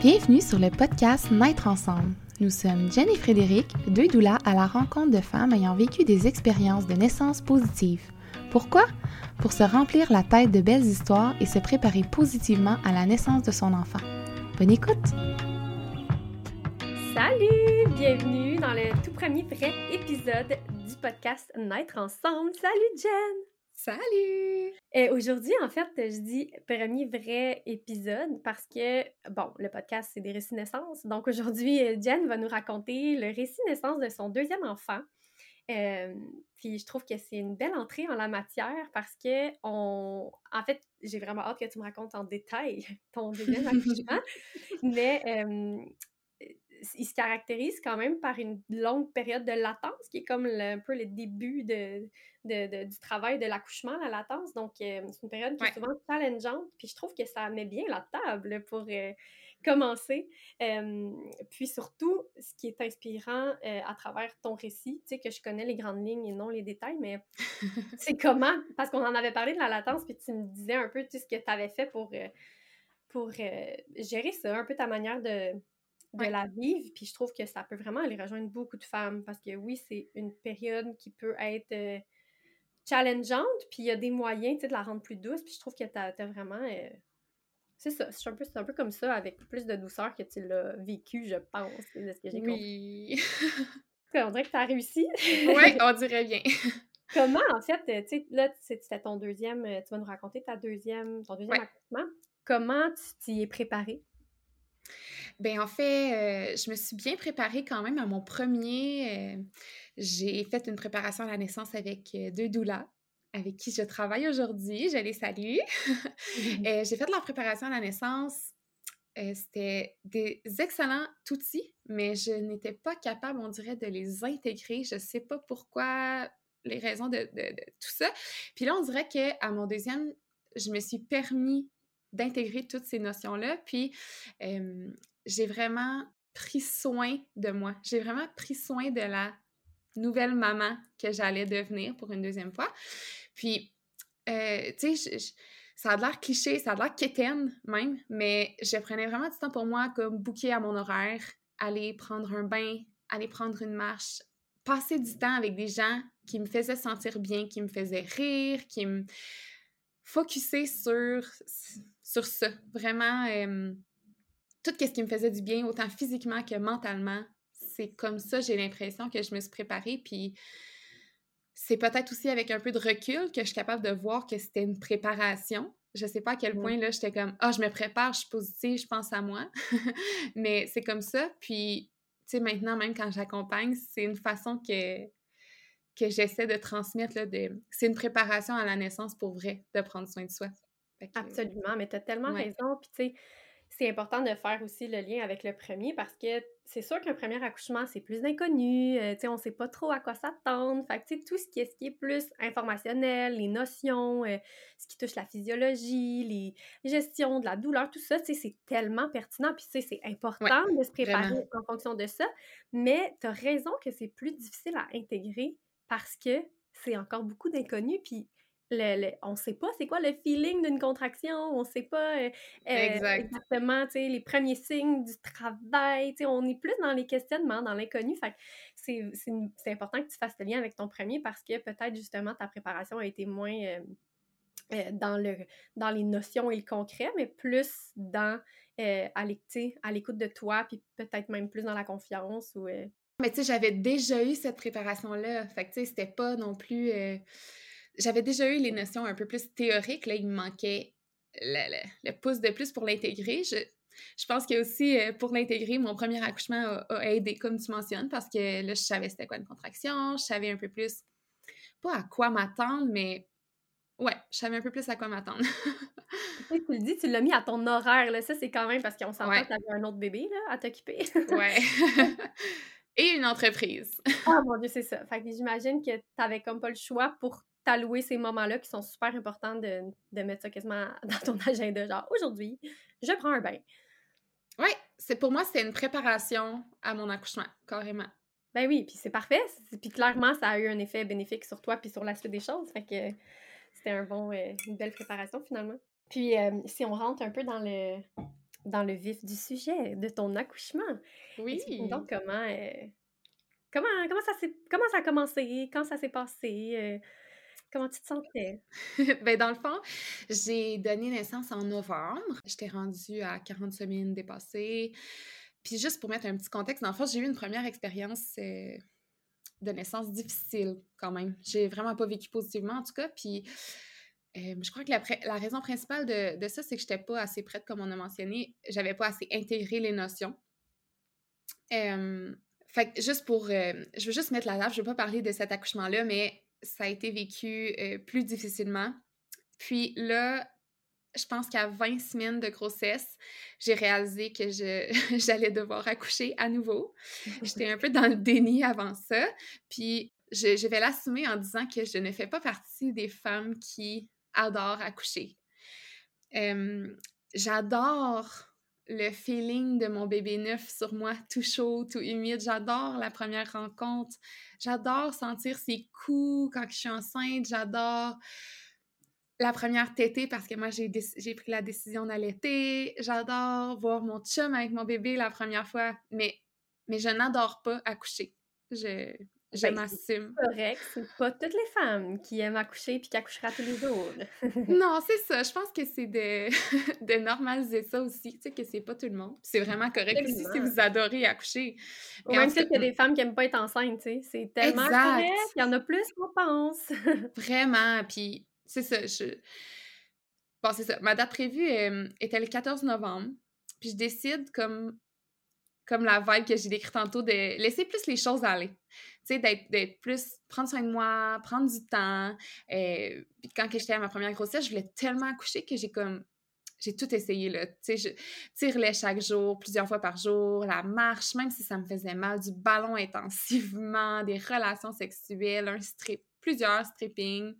Bienvenue sur le podcast Naître ensemble. Nous sommes Jen et Frédéric, deux doulas à la rencontre de femmes ayant vécu des expériences de naissance positives. Pourquoi? Pour se remplir la tête de belles histoires et se préparer positivement à la naissance de son enfant. Bonne écoute! Salut! Bienvenue dans le tout premier vrai épisode du podcast Naître ensemble. Salut Jen! Salut! Et aujourd'hui, en fait, je dis premier vrai épisode parce que, bon, le podcast, c'est des récits naissance. Donc aujourd'hui, Jen va nous raconter le récit naissance de son deuxième enfant. Euh, puis je trouve que c'est une belle entrée en la matière parce que on en fait j'ai vraiment hâte que tu me racontes en détail ton deuxième accouchement mais euh, il se caractérise quand même par une longue période de latence, qui est comme un peu le début de, du travail de l'accouchement, la latence. Donc, euh, c'est une période qui est souvent challengeante. Puis je trouve que ça met bien la table pour euh, commencer. puis surtout, ce qui est inspirant euh, à travers ton récit, tu sais, que je connais les grandes lignes et non les détails, mais c'est comment, parce qu'on en avait parlé de la latence, puis tu me disais un peu tout ce que tu avais fait pour, pour gérer ça, un peu ta manière de de la vivre. Puis je trouve que ça peut vraiment aller rejoindre beaucoup de femmes parce que oui, c'est une période qui peut être euh, challengeante, puis il y a des moyens de la rendre plus douce. Puis je trouve que tu as, vraiment. Euh, c'est ça, c'est un, peu, un peu comme ça, avec plus de douceur que tu l'as vécu, je pense, de ce que j'ai oui. on dirait que tu as réussi. oui, on dirait bien. Comment, en fait, tu sais, là, c'était ton deuxième, tu vas nous raconter ta deuxième, ton deuxième accouchement. Comment tu t'y es préparée? Ben en fait, euh, je me suis bien préparée quand même à mon premier. Euh, j'ai fait une préparation à la naissance avec euh, deux doulas avec qui je travaille aujourd'hui. Je les salue. j'ai fait la préparation à la naissance. C'était des excellents outils, mais je n'étais pas capable, on dirait, de les intégrer. Je ne sais pas pourquoi, les raisons de, de, tout ça. Puis là, on dirait qu'à mon deuxième, je me suis permis d'intégrer toutes ces notions-là. Puis j'ai vraiment pris soin de moi. J'ai vraiment pris soin de la nouvelle maman que j'allais devenir pour une deuxième fois. Puis, euh, tu sais, ça a l'air cliché, ça a l'air quétaine même, mais je prenais vraiment du temps pour moi comme bouquer à mon horaire, aller prendre un bain, aller prendre une marche, passer du temps avec des gens qui me faisaient sentir bien, qui me faisaient rire, qui me focuser sur, sur ça. Vraiment, euh, tout ce qui me faisait du bien, autant physiquement que mentalement. C'est comme ça, j'ai l'impression que je me suis préparée. Puis c'est peut-être aussi avec un peu de recul que je suis capable de voir que c'était une préparation. Je sais pas à quel point là, j'étais comme Ah, je me prépare, je suis positive, je pense à moi. Mais c'est comme ça. Puis, tu sais, maintenant, même quand j'accompagne, c'est une façon que, que j'essaie de transmettre. Là, de... C'est une préparation à la naissance pour vrai, de prendre soin de soi. Absolument, mais tu as tellement raison. Puis, tu sais, c'est important de faire aussi le lien avec le premier parce que c'est sûr qu'un premier accouchement, c'est plus inconnu, euh, on sait pas trop à quoi s'attendre. Fait que, tout ce qui, est, ce qui est plus informationnel, les notions, euh, ce qui touche la physiologie, les gestions de la douleur, tout ça, c'est tellement pertinent. Puis, c'est important de se préparer en fonction de ça. Mais tu as raison que c'est plus difficile à intégrer parce que c'est encore beaucoup d'inconnus. Puis, le, on ne sait pas c'est quoi le feeling d'une contraction, on ne sait pas euh, euh, exactement les premiers signes du travail, on est plus dans les questionnements, dans l'inconnu. c'est important que tu fasses le lien avec ton premier parce que peut-être justement ta préparation a été moins euh, dans, le, dans les notions et le concret, mais plus dans à l'écoute de toi, puis peut-être même plus dans la confiance. Ou, Mais tu sais, j'avais déjà eu cette préparation-là. Fait que tu sais, c'était pas non plus j'avais déjà eu les notions un peu plus théoriques. Là, il me manquait le, pouce de plus pour l'intégrer. Je, je pense que aussi, euh, pour l'intégrer, mon premier accouchement a, aidé, comme tu mentionnes, parce que là, je savais c'était quoi une contraction, je savais un peu plus, pas à quoi m'attendre, mais ouais, je savais un peu plus à quoi m'attendre. tu le dis, tu l'as mis à ton horaire, là. Ça, c'est quand même parce qu'on s'entend que tu avais un autre bébé, là, à t'occuper. ouais. Et une entreprise. Ah mon Dieu, c'est ça. Fait que j'imagine que tu n'avais comme pas le choix pour t'allouer ces moments-là qui sont super importants de, de, mettre ça quasiment dans ton agenda. Genre, aujourd'hui, je prends un bain. Oui, c'est pour moi, c'est une préparation à mon accouchement, carrément. Ben oui, puis c'est parfait. Puis clairement, ça a eu un effet bénéfique sur toi puis sur la suite des choses. Fait que c'était un bon, euh, une belle préparation finalement. Puis euh, si on rentre un peu dans le, dans le vif du sujet, de ton accouchement. Oui. Donc, comment, comment, comment, ça comment ça a commencé? Quand ça s'est passé? Comment tu te sentais? ben, dans le fond, j'ai donné naissance en novembre. J'étais rendue à 40 semaines dépassées. Puis juste pour mettre un petit contexte, dans le fond, j'ai eu une première expérience de naissance difficile quand même. J'ai vraiment pas vécu positivement en tout cas. Puis je crois que la, raison principale de, ça, c'est que je n'étais pas assez prête, comme on a mentionné. J'avais pas assez intégré les notions. fait que juste pour. je veux juste mettre la table, je veux pas parler de cet accouchement-là, mais ça a été vécu plus difficilement. Puis là, je pense qu'à 20 semaines de grossesse, j'ai réalisé que j'allais devoir accoucher à nouveau. J'étais un peu dans le déni avant ça. Puis je, je vais l'assumer en disant que je ne fais pas partie des femmes qui adore accoucher. j'adore le feeling de mon bébé neuf sur moi, tout chaud, tout humide. J'adore la première rencontre. J'adore sentir ses coups quand je suis enceinte. J'adore la première tétée parce que moi, j'ai, pris la décision d'allaiter. J'adore voir mon chum avec mon bébé la première fois, mais, mais je n'adore pas accoucher. Je, je ben, m'assume. C'est correct, c'est pas toutes les femmes qui aiment accoucher puis qui accouchera tous les jours. non, c'est ça. Je pense que c'est de, de normaliser ça aussi, tu sais, que c'est pas tout le monde. C'est vraiment correct aussi si vous adorez accoucher. Ou même si il y a des femmes qui aiment pas être enceintes, tu sais. C'est tellement correct. Il y en a plus qu'on pense. vraiment. Puis, c'est ça. Je... Bon, c'est ça. Ma date prévue était le 14 novembre. Puis je décide comme comme la vibe que j'ai décrite tantôt, de laisser plus les choses aller. Tu sais, d'être plus, prendre soin de moi, prendre du temps. Euh, puis quand j'étais à ma première grossesse, je voulais tellement accoucher que j'ai comme, j'ai tout essayé, là. Tu sais, je tire-les chaque jour, plusieurs fois par jour, la marche, même si ça me faisait mal, du ballon intensivement, des relations sexuelles, un strip, plusieurs stripping.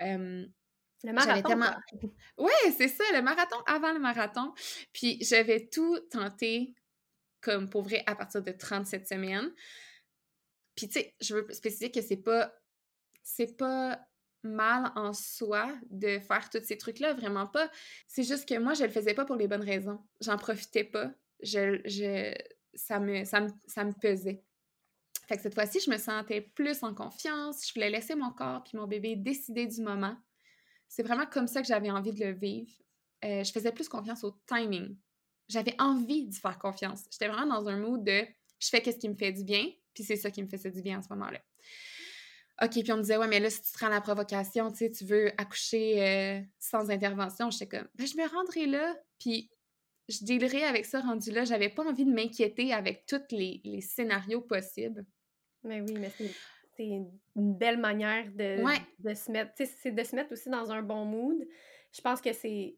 le marathon. Tellement... Oui, c'est ça, le marathon avant le marathon. Puis j'avais tout tenté comme pour vrai à partir de 37 semaines. Puis tu sais, je veux spécifier que c'est pas pas mal en soi de faire tous ces trucs-là, vraiment pas. C'est juste que moi, je le faisais pas pour les bonnes raisons. J'en profitais pas. Je, je, ça, me, ça, me, ça me pesait. Fait que cette fois-ci, je me sentais plus en confiance. Je voulais laisser mon corps puis mon bébé décider du moment. C'est vraiment comme ça que j'avais envie de le vivre. Euh, je faisais plus confiance au timing j'avais envie d'y faire confiance. J'étais vraiment dans un mood de je fais ce qui me fait du bien, puis c'est ça qui me faisait du bien à ce moment-là. OK, puis on me disait, ouais, mais là, si tu te rends à la provocation, tu sais, tu veux accoucher euh, sans intervention, j'étais comme, ben, je me rendrai là, puis je dealerai avec ça rendu là. J'avais pas envie de m'inquiéter avec tous les, scénarios possibles. Mais oui, mais c'est une belle manière de, de se mettre, c'est de se mettre aussi dans un bon mood. Je pense que c'est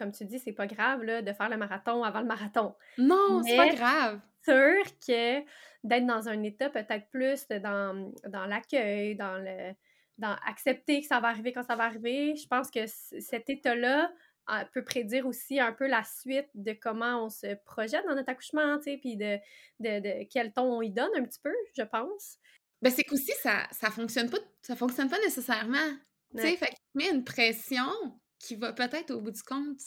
comme tu dis, c'est pas grave là, de faire le marathon avant le marathon. Non, c'est pas grave. sûr que d'être dans un état peut-être plus dans, dans l'accueil, dans le dans accepter que ça va arriver quand ça va arriver, je pense que cet état-là euh, peut prédire aussi un peu la suite de comment on se projette dans notre accouchement, tu sais, puis de, de, de, quel ton on y donne un petit peu, je pense. Ben c'est qu'aussi, ça, ça fonctionne pas, ça fonctionne pas nécessairement. Tu sais, fait met une pression qui va peut-être au bout du compte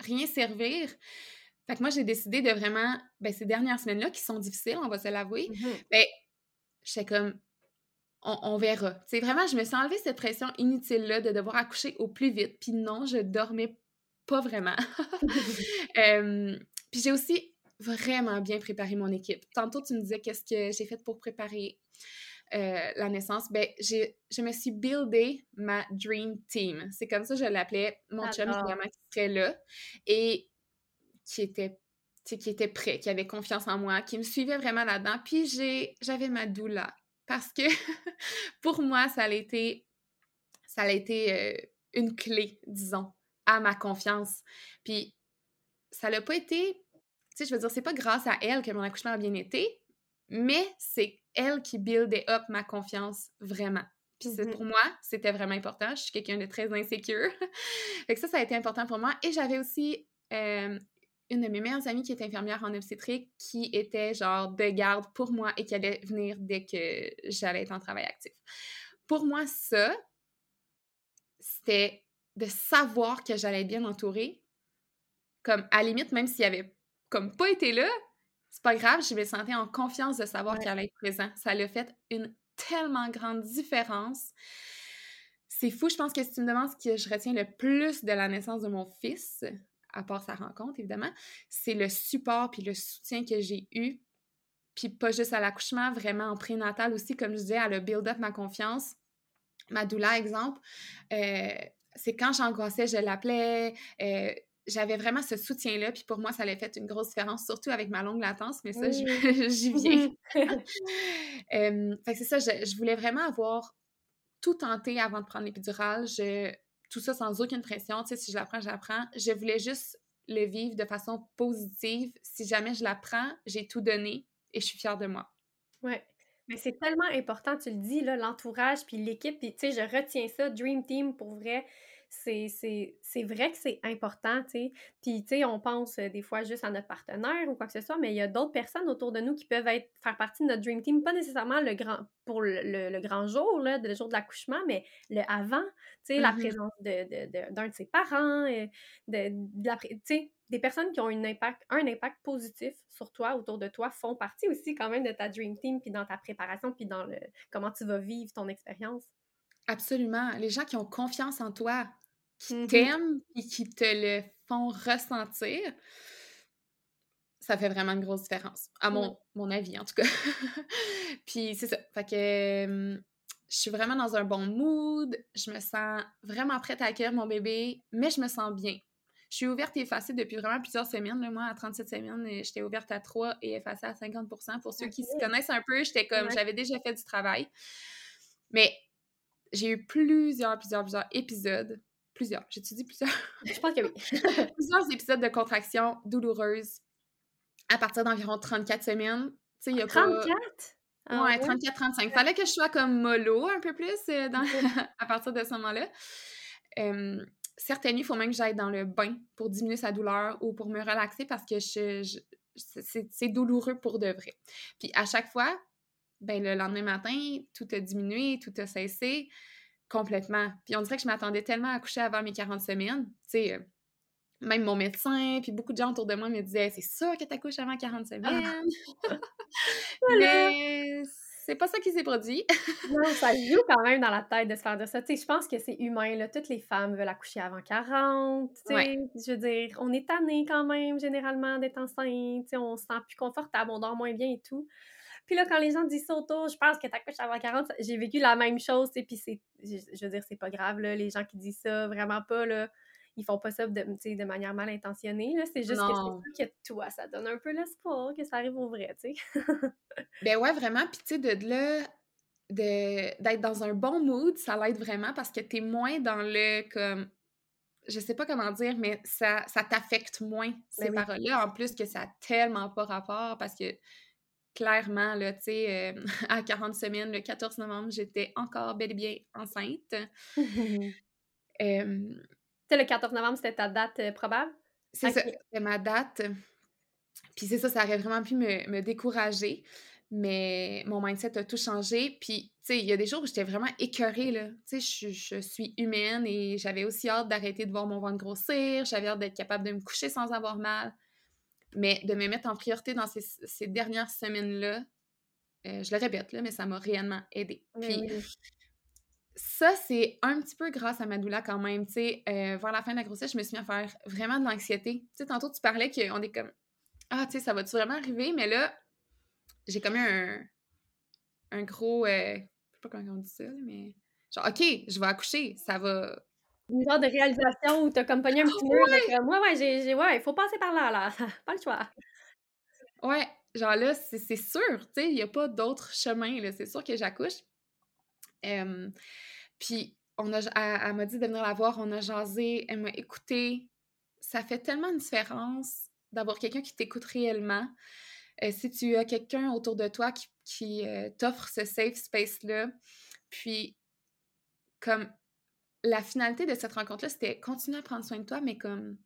rien servir. Fait que moi, j'ai décidé de vraiment, ben, ces dernières semaines-là qui sont difficiles, on va se l'avouer, mmh ben, j'étais comme, on, verra. C'est vraiment, je me suis enlevé cette pression inutile-là de devoir accoucher au plus vite. Puis non, je dormais pas vraiment. puis j'ai aussi vraiment bien préparé mon équipe. Tantôt, tu me disais qu'est-ce que j'ai fait pour préparer euh, la naissance, ben, je me suis buildé ma dream team. C'est comme ça que je l'appelais. Mon chum, qui serait là et qui était, qui était prêt, qui avait confiance en moi, qui me suivait vraiment là-dedans. Puis j'avais ma doula parce que pour moi, ça a été, ça a été euh, une clé, disons, à ma confiance. Puis ça l'a pas été, tu sais, je veux dire, c'est pas grâce à elle que mon accouchement a bien été, mais c'est elle qui buildait up ma confiance vraiment. Puis mmh pour moi, c'était vraiment important. Je suis quelqu'un de très insécure. fait que ça, ça a été important pour moi. Et j'avais aussi une de mes meilleures amies qui est infirmière en obstétrique qui était genre de garde pour moi et qui allait venir dès que j'allais être en travail actif. Pour moi, ça, c'était de savoir que j'allais être bien entourée, comme à la limite, même s'il avait comme pas été là, c'est pas grave, je me sentais en confiance de savoir qu'il allait être présent. Ça l'a fait une tellement grande différence. C'est fou, je pense que si tu me demandes ce que je retiens le plus de la naissance de mon fils, à part sa rencontre, évidemment, c'est le support puis le soutien que j'ai eu. Puis pas juste à l'accouchement, vraiment en prénatal aussi, comme je disais, à le build up ma confiance. Ma doula, exemple, euh, c'est quand j'angoissais, je l'appelais. Euh, j'avais vraiment ce soutien-là, puis pour moi, ça a fait une grosse différence, surtout avec ma longue latence, mais ça, j'y viens. euh, fait que c'est ça, je, voulais vraiment avoir tout tenté avant de prendre l'épidurale. tout ça sans aucune pression, tu sais, si je l'apprends, j'apprends. Je voulais juste le vivre de façon positive. Si jamais je l'apprends, j'ai tout donné et je suis fière de moi. Ouais. Mais c'est tellement important, tu le dis, l'entourage, puis l'équipe, puis tu sais, je retiens ça, Dream Team, pour vrai c'est vrai que c'est important, tu sais. Puis, tu sais, on pense euh, des fois juste à notre partenaire ou quoi que ce soit, mais il y a d'autres personnes autour de nous qui peuvent être, faire partie de notre Dream Team, pas nécessairement le grand, pour le, grand jour, là, le jour de l'accouchement, mais le avant, tu sais, la mmh présence d'un de, de, de, ses parents, euh, de, tu sais, des personnes qui ont une impact, un impact positif sur toi, autour de toi, font partie aussi quand même de ta Dream Team, puis dans ta préparation, puis dans le comment tu vas vivre ton expérience. Absolument. Les gens qui ont confiance en toi, qui mmh t'aiment et qui te le font ressentir, ça fait vraiment une grosse différence, à mon, mon avis en tout cas. puis c'est ça. Fait que je suis vraiment dans un bon mood, je me sens vraiment prête à accueillir mon bébé, mais je me sens bien. Je suis ouverte et effacée depuis vraiment plusieurs semaines. Moi, à 37 semaines, j'étais ouverte à 3 et effacée à 50 Pour ceux qui se connaissent un peu, j'étais comme, j'avais déjà fait du travail. Mais j'ai eu plusieurs, plusieurs, plusieurs épisodes plusieurs, j'ai-tu dit plusieurs? Je pense que oui. plusieurs épisodes de contractions douloureuses à partir d'environ 34 semaines. Tu sais, il y a 34? Ah ouais, 34-35. Il Fallait que je sois comme mollo un peu plus euh, dans... à partir de ce moment-là. certaines nuits, il faut même que j'aille dans le bain pour diminuer sa douleur ou pour me relaxer parce que je, c'est douloureux pour de vrai. Puis à chaque fois, ben, le lendemain matin, tout a diminué, tout a cessé. Complètement. Puis on dirait que je m'attendais tellement à coucher avant mes 40 semaines. Tu sais, euh, même mon médecin, puis beaucoup de gens autour de moi me disaient c'est sûr que tu accouches avant 40 ah. semaines. Mais c'est pas ça qui s'est produit. non, ça joue quand même dans la tête de se faire dire ça. Tu sais, je pense que c'est humain, là. Toutes les femmes veulent accoucher avant 40. Tu sais, je veux dire, on est tanné quand même, généralement, d'être enceinte. Tu sais, on se sent plus confortable, on dort moins bien et tout. Puis là, quand les gens disent ça autour, je pense que t'accouches avant 40, j'ai vécu la même chose, puis c'est, je veux dire, c'est pas grave, là, les gens qui disent ça, vraiment pas, là, ils font pas ça de, de manière mal intentionnée, là, c'est juste que c'est que toi, ça donne un peu l'espoir que ça arrive au vrai, tu sais. ben ouais, vraiment, puis tu sais, de là, d'être dans un bon mood, ça l'aide vraiment parce que t'es moins dans le, comme, je sais pas comment dire, mais ça, ça t'affecte moins, ces ben paroles-là, en plus que ça a tellement pas rapport parce que clairement, là, tu sais, euh, à 40 semaines, le 14 novembre, j'étais encore bel et bien enceinte. euh, le 14 novembre, c'était ta date euh, probable? C'est ça, c'était ma date. Puis c'est ça, ça aurait vraiment pu me, décourager. Mais mon mindset a tout changé. Puis, tu sais, il y a des jours où j'étais vraiment écœurée, là. Tu sais, je, je, suis humaine et j'avais aussi hâte d'arrêter de voir mon ventre grossir. J'avais hâte d'être capable de me coucher sans avoir mal. Mais de me mettre en priorité dans ces, dernières semaines-là, euh, je le répète, là, mais ça m'a réellement aidé. Puis ça, c'est un petit peu grâce à Madoula quand même. Tu sais, euh, vers la fin de la grossesse, je me suis mis à faire vraiment de l'anxiété. Tu sais, tantôt, tu parlais qu'on est comme Ah, tu sais, ça va-tu vraiment arriver? Mais là, j'ai comme un, un gros. Euh, je sais pas comment on dit ça, mais genre, OK, je vais accoucher, ça va une genre de réalisation où t'as comme pogné un petit mur ouais. moi, ouais, j'ai, ouais, il faut passer par là, là. pas le choix. Ouais, genre là, c'est, sûr, tu sais, il n'y a pas d'autre chemin, là. C'est sûr que j'accouche. puis, on a, elle, m'a dit de venir la voir, on a jasé, elle m'a écouté. Ça fait tellement une différence d'avoir quelqu'un qui t'écoute réellement. Euh, si tu as quelqu'un autour de toi qui, qui euh, t'offre ce safe space-là, puis comme la finalité de cette rencontre-là, c'était continuer à prendre soin de toi, mais comme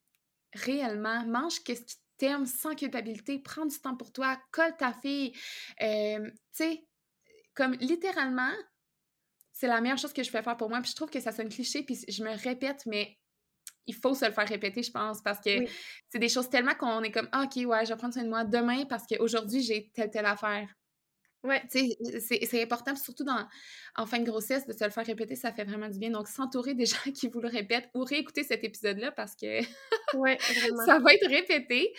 réellement, mange qu'est-ce qui t'aime sans culpabilité, prends du temps pour toi, colle ta fille. tu sais, comme littéralement, c'est la meilleure chose que je peux faire pour moi. Puis je trouve que ça sonne cliché, puis je me répète, mais il faut se le faire répéter, je pense, parce que c'est des choses tellement qu'on est comme, ah, OK, ouais, je vais prendre soin de moi demain parce qu'aujourd'hui, j'ai telle, telle affaire. Ouais. C'est important, surtout dans, en fin de grossesse, de se le faire répéter, ça fait vraiment du bien. Donc, s'entourer des gens qui vous le répètent ou réécouter cet épisode-là parce que ouais, ça va être répété.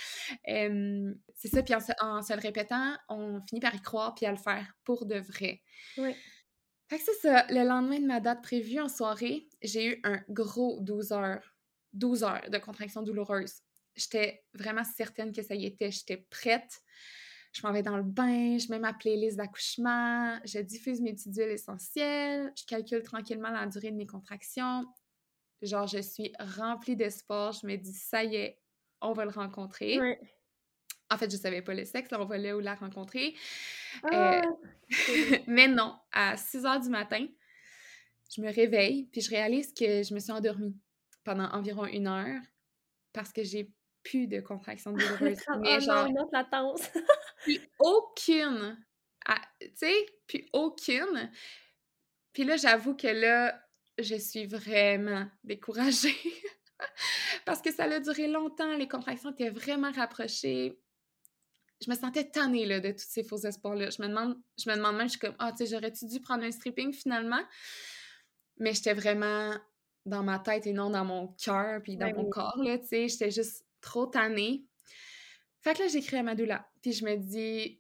c'est ça, puis en se, le répétant, on finit par y croire puis à le faire pour de vrai. Ouais. Fait que c'est ça. Le lendemain de ma date prévue en soirée, j'ai eu un gros 12 heures. 12 heures de contraction douloureuse. J'étais vraiment certaine que ça y était. J'étais prête je m'en vais dans le bain, je mets ma playlist d'accouchement, je diffuse mes petites huiles essentielles, je calcule tranquillement la durée de mes contractions. Genre, je suis remplie d'espoir. Je me dis, ça y est, on va le rencontrer. En fait, je savais pas le sexe, on va là où la rencontrer. Euh, ah! mais non, à 6 heures du matin, je me réveille, puis je réalise que je me suis endormie pendant environ une heure parce que j'ai plus de contractions douloureuses. mais oh genre, non, puis aucune. Tu sais, puis aucune. Puis là, j'avoue que là, je suis vraiment découragée. Parce que ça a duré longtemps, les contractions étaient vraiment rapprochées. Je me sentais tannée là, de tous ces faux espoirs-là. Je me demande, je me demande même, je suis comme, ah, tu sais, j'aurais-tu dû prendre un stripping finalement? Mais j'étais vraiment dans ma tête et non dans mon cœur puis dans mon corps, là, tu sais. J'étais juste trop tannée. Fait que là, j'écris à Madoula. Puis je me dis,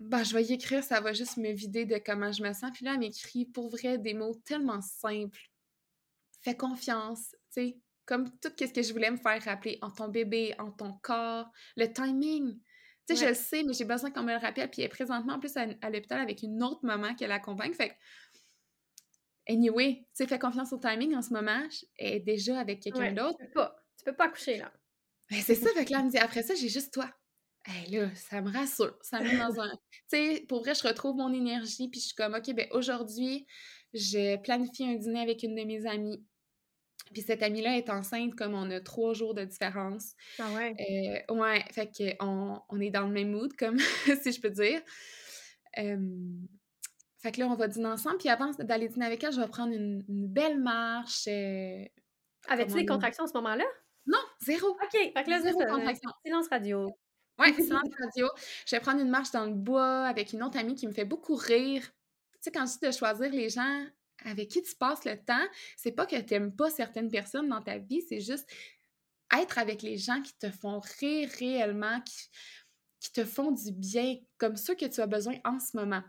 bah, je vais y écrire, ça va juste me vider de comment je me sens. Puis là, elle m'écrit pour vrai des mots tellement simples. Fais confiance, tu sais, comme tout ce que je voulais me faire rappeler en ton bébé, en ton corps, le timing. Tu sais, je le sais, mais j'ai besoin qu'on me le rappelle. Puis elle est présentement en plus à, l'hôpital avec une autre maman qui l'accompagne. Fait que, anyway, tu sais, fais confiance au timing en ce moment. Elle est déjà avec quelqu'un d'autre. Tu peux pas. Tu peux pas accoucher là. Ben, c'est ça, fait que là, elle me dit, après ça, j'ai juste toi. Hey, là, ça me rassure. Ça me met dans un. Tu sais, pour vrai, je retrouve mon énergie, puis je suis comme, OK, ben aujourd'hui, je planifie un dîner avec une de mes amies. Puis cette amie-là est enceinte, comme on a trois jours de différence. Ah ouais? Euh, ouais, fait qu'on on est dans le même mood, comme si je peux dire. fait que là, on va dîner ensemble. Puis avant d'aller dîner avec elle, je vais prendre une, belle marche. Euh, Avais-tu des contractions à ce moment-là? Non, zéro. OK, fait que là, zéro contraction. Silence radio. Ouais, silence radio. Je vais prendre une marche dans le bois avec une autre amie qui me fait beaucoup rire. Tu sais, quand je dis de choisir les gens avec qui tu passes le temps, c'est pas que tu n'aimes pas certaines personnes dans ta vie, c'est juste être avec les gens qui te font rire réellement, qui, qui te font du bien, comme ceux que tu as besoin en ce moment.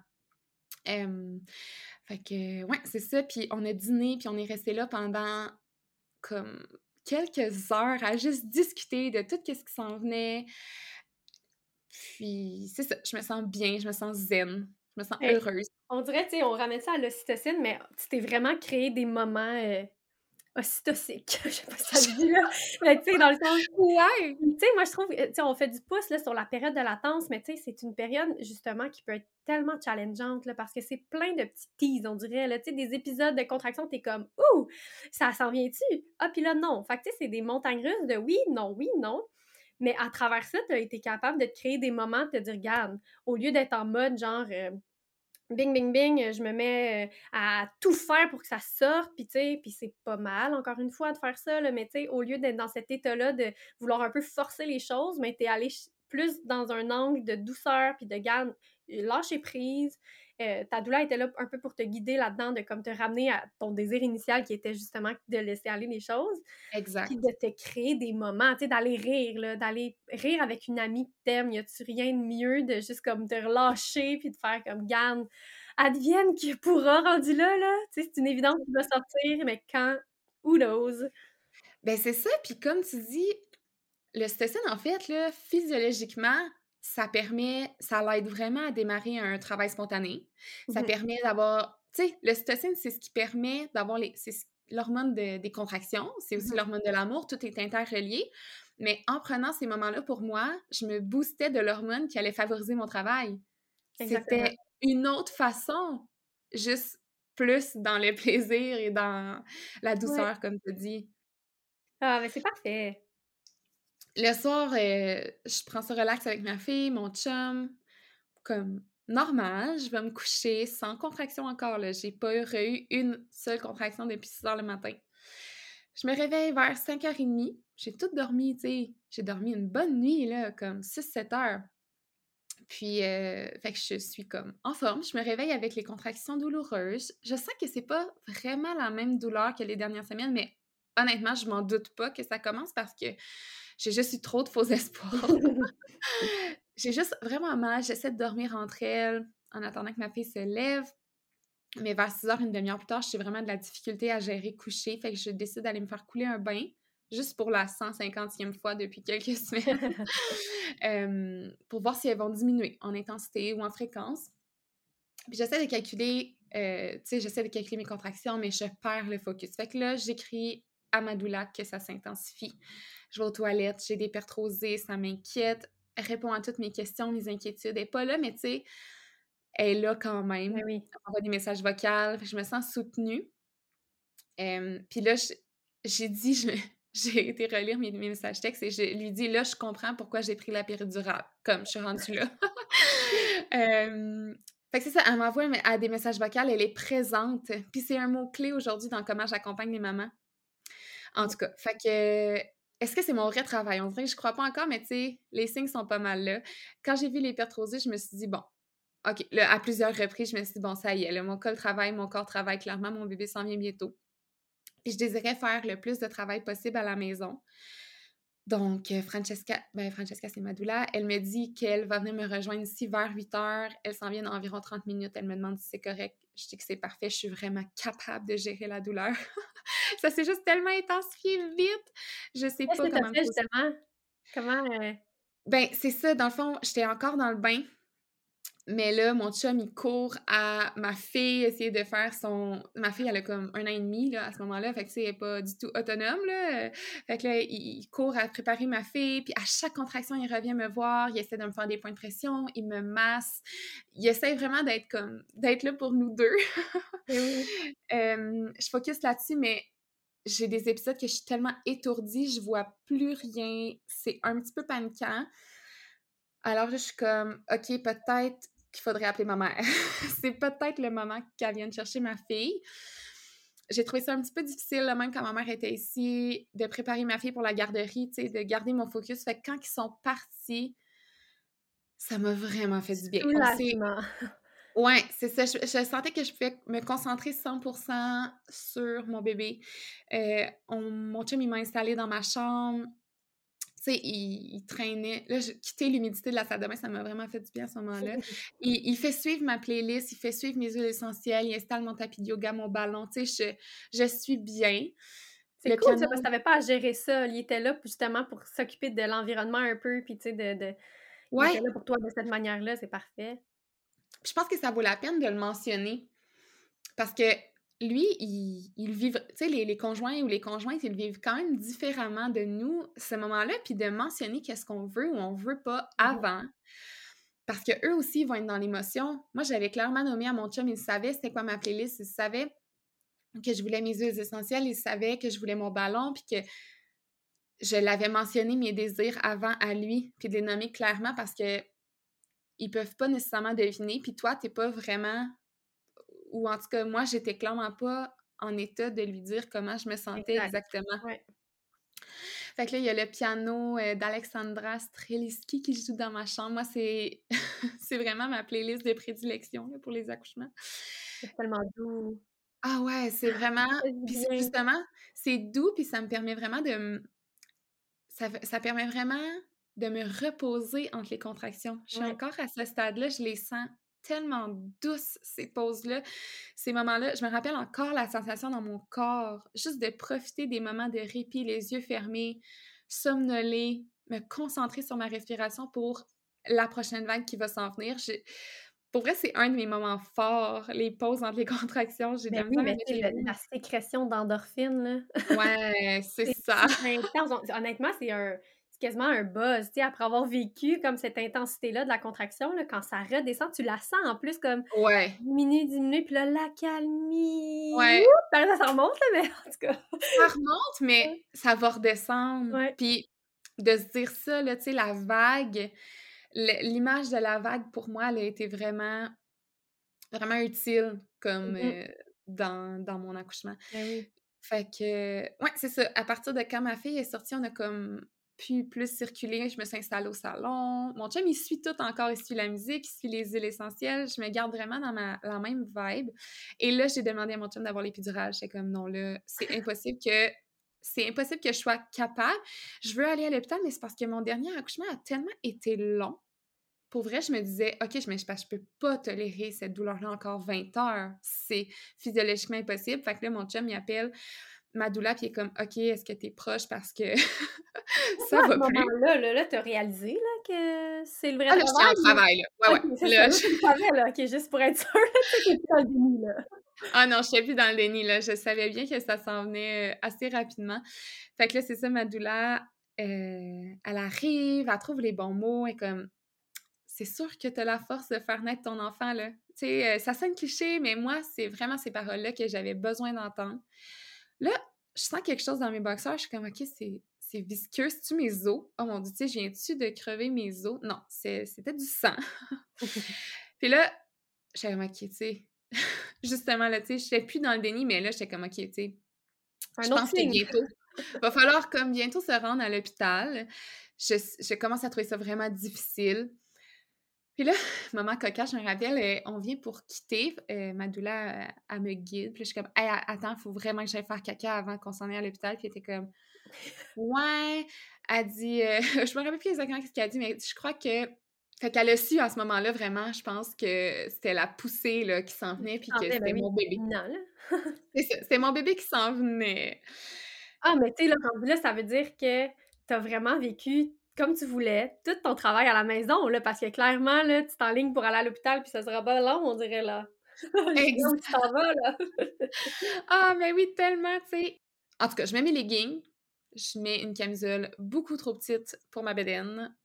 fait que, ouais, c'est ça. Puis on a dîné, puis on est resté là pendant comme quelques heures à juste discuter de tout ce qui s'en venait. Puis, c'est ça, je me sens bien, je me sens zen, je me sens heureuse. On dirait, tu sais, on ramène ça à l'ocytocine, mais tu t'es vraiment créé des moments euh, ocytociques. je sais pas si ça se dit, là. mais tu sais, dans le sens. Ouais! Tu sais, moi, je trouve, tu sais, on fait du pouce, là, sur la période de latence, mais tu sais, c'est une période, justement, qui peut être tellement challengeante, là, parce que c'est plein de petits teas, on dirait, là, tu sais, des épisodes de contraction, t'es comme, ouh, ça s'en vient-tu? Ah, puis là, non. Fait que, tu sais, c'est des montagnes russes de oui, non, oui, non. Mais à travers ça, tu as été capable de te créer des moments, de te dire, regarde, au lieu d'être en mode genre, euh, bing, bing, bing, je me mets euh, à tout faire pour que ça sorte, puis tu sais, puis c'est pas mal, encore une fois, de faire ça, là, mais tu sais, au lieu d'être dans cet état-là de vouloir un peu forcer les choses, mais t'es allé plus dans un angle de douceur, puis de garde, lâcher prise, euh, ta douleur était là un peu pour te guider là-dedans, de comme te ramener à ton désir initial qui était justement de laisser aller les choses. Exact. Puis de te créer des moments, tu sais, d'aller rire, d'aller rire avec une amie que t'aimes. Y a-tu rien de mieux de juste comme te relâcher puis de faire comme garde, advienne qui pourra rendu là, là. Tu sais, c'est une évidence qui va sortir, mais quand, who knows? Ben c'est ça, puis comme tu dis, le stress en fait, là, physiologiquement, ça permet, ça l'aide vraiment à démarrer un travail spontané. Ça mmh permet d'avoir, tu sais, l'ocytocine, c'est ce qui permet d'avoir les, c'est l'hormone des contractions, c'est aussi mmh l'hormone de l'amour, tout est interrelié. Mais en prenant ces moments-là pour moi, je me boostais de l'hormone qui allait favoriser mon travail. C'était une autre façon, juste plus dans le plaisir et dans la douceur, comme tu dis. Ah, mais c'est parfait. Le soir, euh, je prends ça relax avec ma fille, mon chum, comme normal. Je vais me coucher sans contraction encore. J'ai pas eu une seule contraction depuis 6 heures le matin. Je me réveille vers 5h30. J'ai tout dormi, tu sais. J'ai dormi une bonne nuit, là, comme 6-7 heures. Puis, euh, fait que je suis comme en forme. Je me réveille avec les contractions douloureuses. Je sens que c'est pas vraiment la même douleur que les dernières semaines, mais honnêtement, je m'en doute pas que ça commence parce que j'ai juste eu trop de faux espoirs. j'ai juste vraiment mal. J'essaie de dormir entre elles en attendant que ma fille se lève. Mais vers 6 heures, une demi-heure plus tard, j'ai vraiment de la difficulté à gérer coucher. Fait que je décide d'aller me faire couler un bain, juste pour la 150e fois depuis quelques semaines, pour voir si elles vont diminuer en intensité ou en fréquence. Puis j'essaie de calculer, euh, tu sais, j'essaie de calculer mes contractions, mais je perds le focus. Fait que là, j'écris à que ça s'intensifie. Je vais aux toilettes, j'ai des pertes ça m'inquiète. Réponds à toutes mes questions, mes inquiétudes. Elle n'est pas là, mais tu sais, elle est là quand même. Oui, oui. Elle envoie des messages vocaux. Je me sens soutenue. Puis là, j'ai dit, j'ai été relire mes, messages textes et je lui dis là, je comprends pourquoi j'ai pris la péridurale, comme je suis rendue là. fait que c'est ça, elle m'envoie à des messages vocaux, elle est présente. Puis c'est un mot-clé aujourd'hui dans comment j'accompagne les mamans. En tout cas, fait que est-ce que c'est mon vrai travail? On dirait que je crois pas encore, mais tu sais, les signes sont pas mal là. Quand j'ai vu les rosées, je me suis dit, bon, OK, là, à plusieurs reprises, je me suis dit, bon, ça y est, là, mon corps travaille, mon corps travaille clairement, mon bébé s'en vient bientôt. Puis je désirais faire le plus de travail possible à la maison. Donc, euh, Francesca, ben Francesca, c'est ma doula, elle me dit qu'elle va venir me rejoindre ici vers 8 heures. Elle s'en vient dans environ 30 minutes. Elle me demande si c'est correct. Je dis que c'est parfait. Je suis vraiment capable de gérer la douleur. ça s'est juste tellement intensifié vite. Je sais pas comment. Fait, justement? Comment. Euh? Ben, c'est ça. Dans le fond, j'étais encore dans le bain. Mais là, mon chum, il court à ma fille, essayer de faire son... Ma fille, elle a comme un an et demi, là, à ce moment-là, fait que, elle n'est pas du tout autonome, là. Fait que là, il court à préparer ma fille, puis à chaque contraction, il revient me voir, il essaie de me faire des points de pression, il me masse. Il essaie vraiment d'être comme... d'être là pour nous deux. Eh je focus là-dessus, mais j'ai des épisodes que je suis tellement étourdie, je vois plus rien. C'est un petit peu paniquant. Alors je suis comme, OK, peut-être qu'il faudrait appeler ma mère. c'est peut-être le moment qu'elle vienne chercher ma fille. J'ai trouvé ça un petit peu difficile, même quand ma mère était ici, de préparer ma fille pour la garderie, tu sais, de garder mon focus. Fait que quand ils sont partis, ça m'a vraiment fait du bien. Ouais, c'est ça. Je, sentais que je pouvais me concentrer 100% sur mon bébé. Euh, mon chum, il m'a installé dans ma chambre sais, il, traînait. Là, quitter l'humidité de la salle de bain, ça m'a vraiment fait du bien à ce moment-là. il, fait suivre ma playlist, il fait suivre mes huiles essentielles, il installe mon tapis de yoga, mon ballon. Tu sais, je, je suis bien. C'est cool, ça, parce que t'avais pas à gérer ça. Il était là justement pour s'occuper de l'environnement un peu, puis tu sais, de, de... Il était là pour toi de cette manière-là, c'est parfait. Je pense que ça vaut la peine de le mentionner. Parce que lui, il, il vit, tu sais, les, conjoints ou les conjointes, ils vivent quand même différemment de nous, ce moment-là, puis de mentionner qu'est-ce qu'on veut ou on veut pas mmh avant. Parce que eux aussi, ils vont être dans l'émotion. Moi, j'avais clairement nommé à mon chum, il savait c'était quoi ma playlist, il savait que je voulais mes huiles essentielles, il savait que je voulais mon ballon, puis que je l'avais mentionné mes désirs avant à lui, puis de les nommer clairement parce que ils peuvent pas nécessairement deviner, puis toi, t'es pas vraiment ou en tout cas, moi, j'étais clairement pas en état de lui dire comment je me sentais exactement. Fait que là, il y a le piano euh, d'Alexandra Streliski qui joue dans ma chambre. Moi, c'est c'est vraiment ma playlist de prédilection pour les accouchements. C'est tellement doux. Ah ouais, c'est vraiment... puis justement, c'est doux, puis ça me permet vraiment de... Ça, ça permet vraiment de me reposer entre les contractions. Je suis encore à ce stade-là, je les sens tellement douces, ces pauses-là, ces moments-là. Je me rappelle encore la sensation dans mon corps, juste de profiter des moments de répit, les yeux fermés, somnoler, me concentrer sur ma respiration pour la prochaine vague qui va s'en venir. Pour vrai, c'est un de mes moments forts, les pauses entre les contractions. J'ai ben oui, la sécrétion d'endorphine, là. Ouais, c'est ça. Honnêtement, c'est un quasiment un buzz, tu sais, après avoir vécu comme cette intensité-là de la contraction, là, quand ça redescend, tu la sens en plus comme ouais. diminuer, diminuer, puis là, la calmie. Ouais. ça, ça remonte, là, mais en tout cas. Ça remonte, mais ça va redescendre. Puis de se dire ça, là, tu sais, la vague, l'image de la vague, pour moi, elle a été vraiment, vraiment utile comme euh, dans, dans, mon accouchement. Ben oui. Fait que, ouais, c'est ça. À partir de quand ma fille est sortie, on a comme pu plus circuler. Je me suis installée au salon. Mon chum, il suit tout encore. Il suit la musique, il suit les huiles essentielles. Je me garde vraiment dans ma, la même vibe. Et là, j'ai demandé à mon chum d'avoir l'épidural. J'étais comme, non, là, c'est impossible que c'est impossible que je sois capable. Je veux aller à l'hôpital, mais c'est parce que mon dernier accouchement a tellement été long. Pour vrai, je me disais, OK, je, je, je peux pas tolérer cette douleur-là encore 20 heures. C'est physiologiquement impossible. Fait que là, mon chum, il appelle ma doula, puis est comme, OK, est-ce que tu es proche parce que ça va plus? Là, là, là, t'as réalisé là, que c'est le vrai ah, là, travail? en travail, là? Ouais, ouais. Là, je... savais, là, OK, juste pour être sûre, tu plus dans le déni, là. Ah non, je suis plus dans le déni, là. Je savais bien que ça s'en venait euh, assez rapidement. Fait que là, c'est ça, ma doula, euh, elle arrive, elle trouve les bons mots, et comme, c'est sûr que tu as la force de faire naître ton enfant, là. Tu sais, euh, ça sonne cliché, mais moi, c'est vraiment ces paroles-là que j'avais besoin d'entendre. Là, je sens quelque chose dans mes boxeurs. Je suis comme, OK, c'est visqueux. C'est-tu mes os? Oh mon Dieu, tu sais, je viens-tu de crever mes os? Non, c'était du sang. Puis là, j'étais comme, OK, tu sais, justement, là, tu sais, je n'étais plus dans le déni, mais là, j'étais comme, OK, tu sais, je pense que bientôt, il va falloir comme bientôt se rendre à l'hôpital. Je, je, commence à trouver ça vraiment difficile. Puis là, maman coca, je me rappelle, on vient pour quitter. Euh, ma doula, elle, me guide. Puis je suis comme, hey, attends, il faut vraiment que j'aille faire caca avant qu'on s'en aille à l'hôpital. Puis elle était comme, ouais. Elle dit, euh, je me rappelle plus exactement ce qu'elle a dit, mais je crois que. Fait qu'elle a su à ce moment-là, vraiment, je pense que c'était la poussée là, qui s'en venait, puis que c'était ben mon bébé. c'est mon bébé qui s'en venait. Ah, mais tu sais, là, là, ça veut dire que t'as vraiment vécu comme tu voulais, tout ton travail à la maison, là, parce que clairement, là, tu t'enlignes pour aller à l'hôpital, puis ça sera pas long, on dirait, là. Exactement. tu t'en vas, là. ah, mais oui, tellement, tu sais. En tout cas, je mets mes leggings, je mets une camisole beaucoup trop petite pour ma bedaine,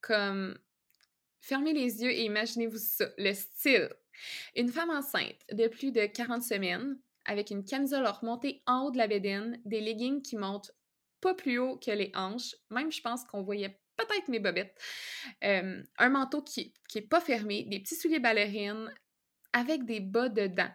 comme... Fermez les yeux et imaginez-vous ça, le style. Une femme enceinte de plus de 40 semaines, avec une camisole remontée en haut de la bédaine, des leggings qui montent pas plus haut que les hanches. Même, je pense qu'on voyait peut-être mes bobettes. un manteau qui, qui est pas fermé, des petits souliers ballerines avec des bas dedans.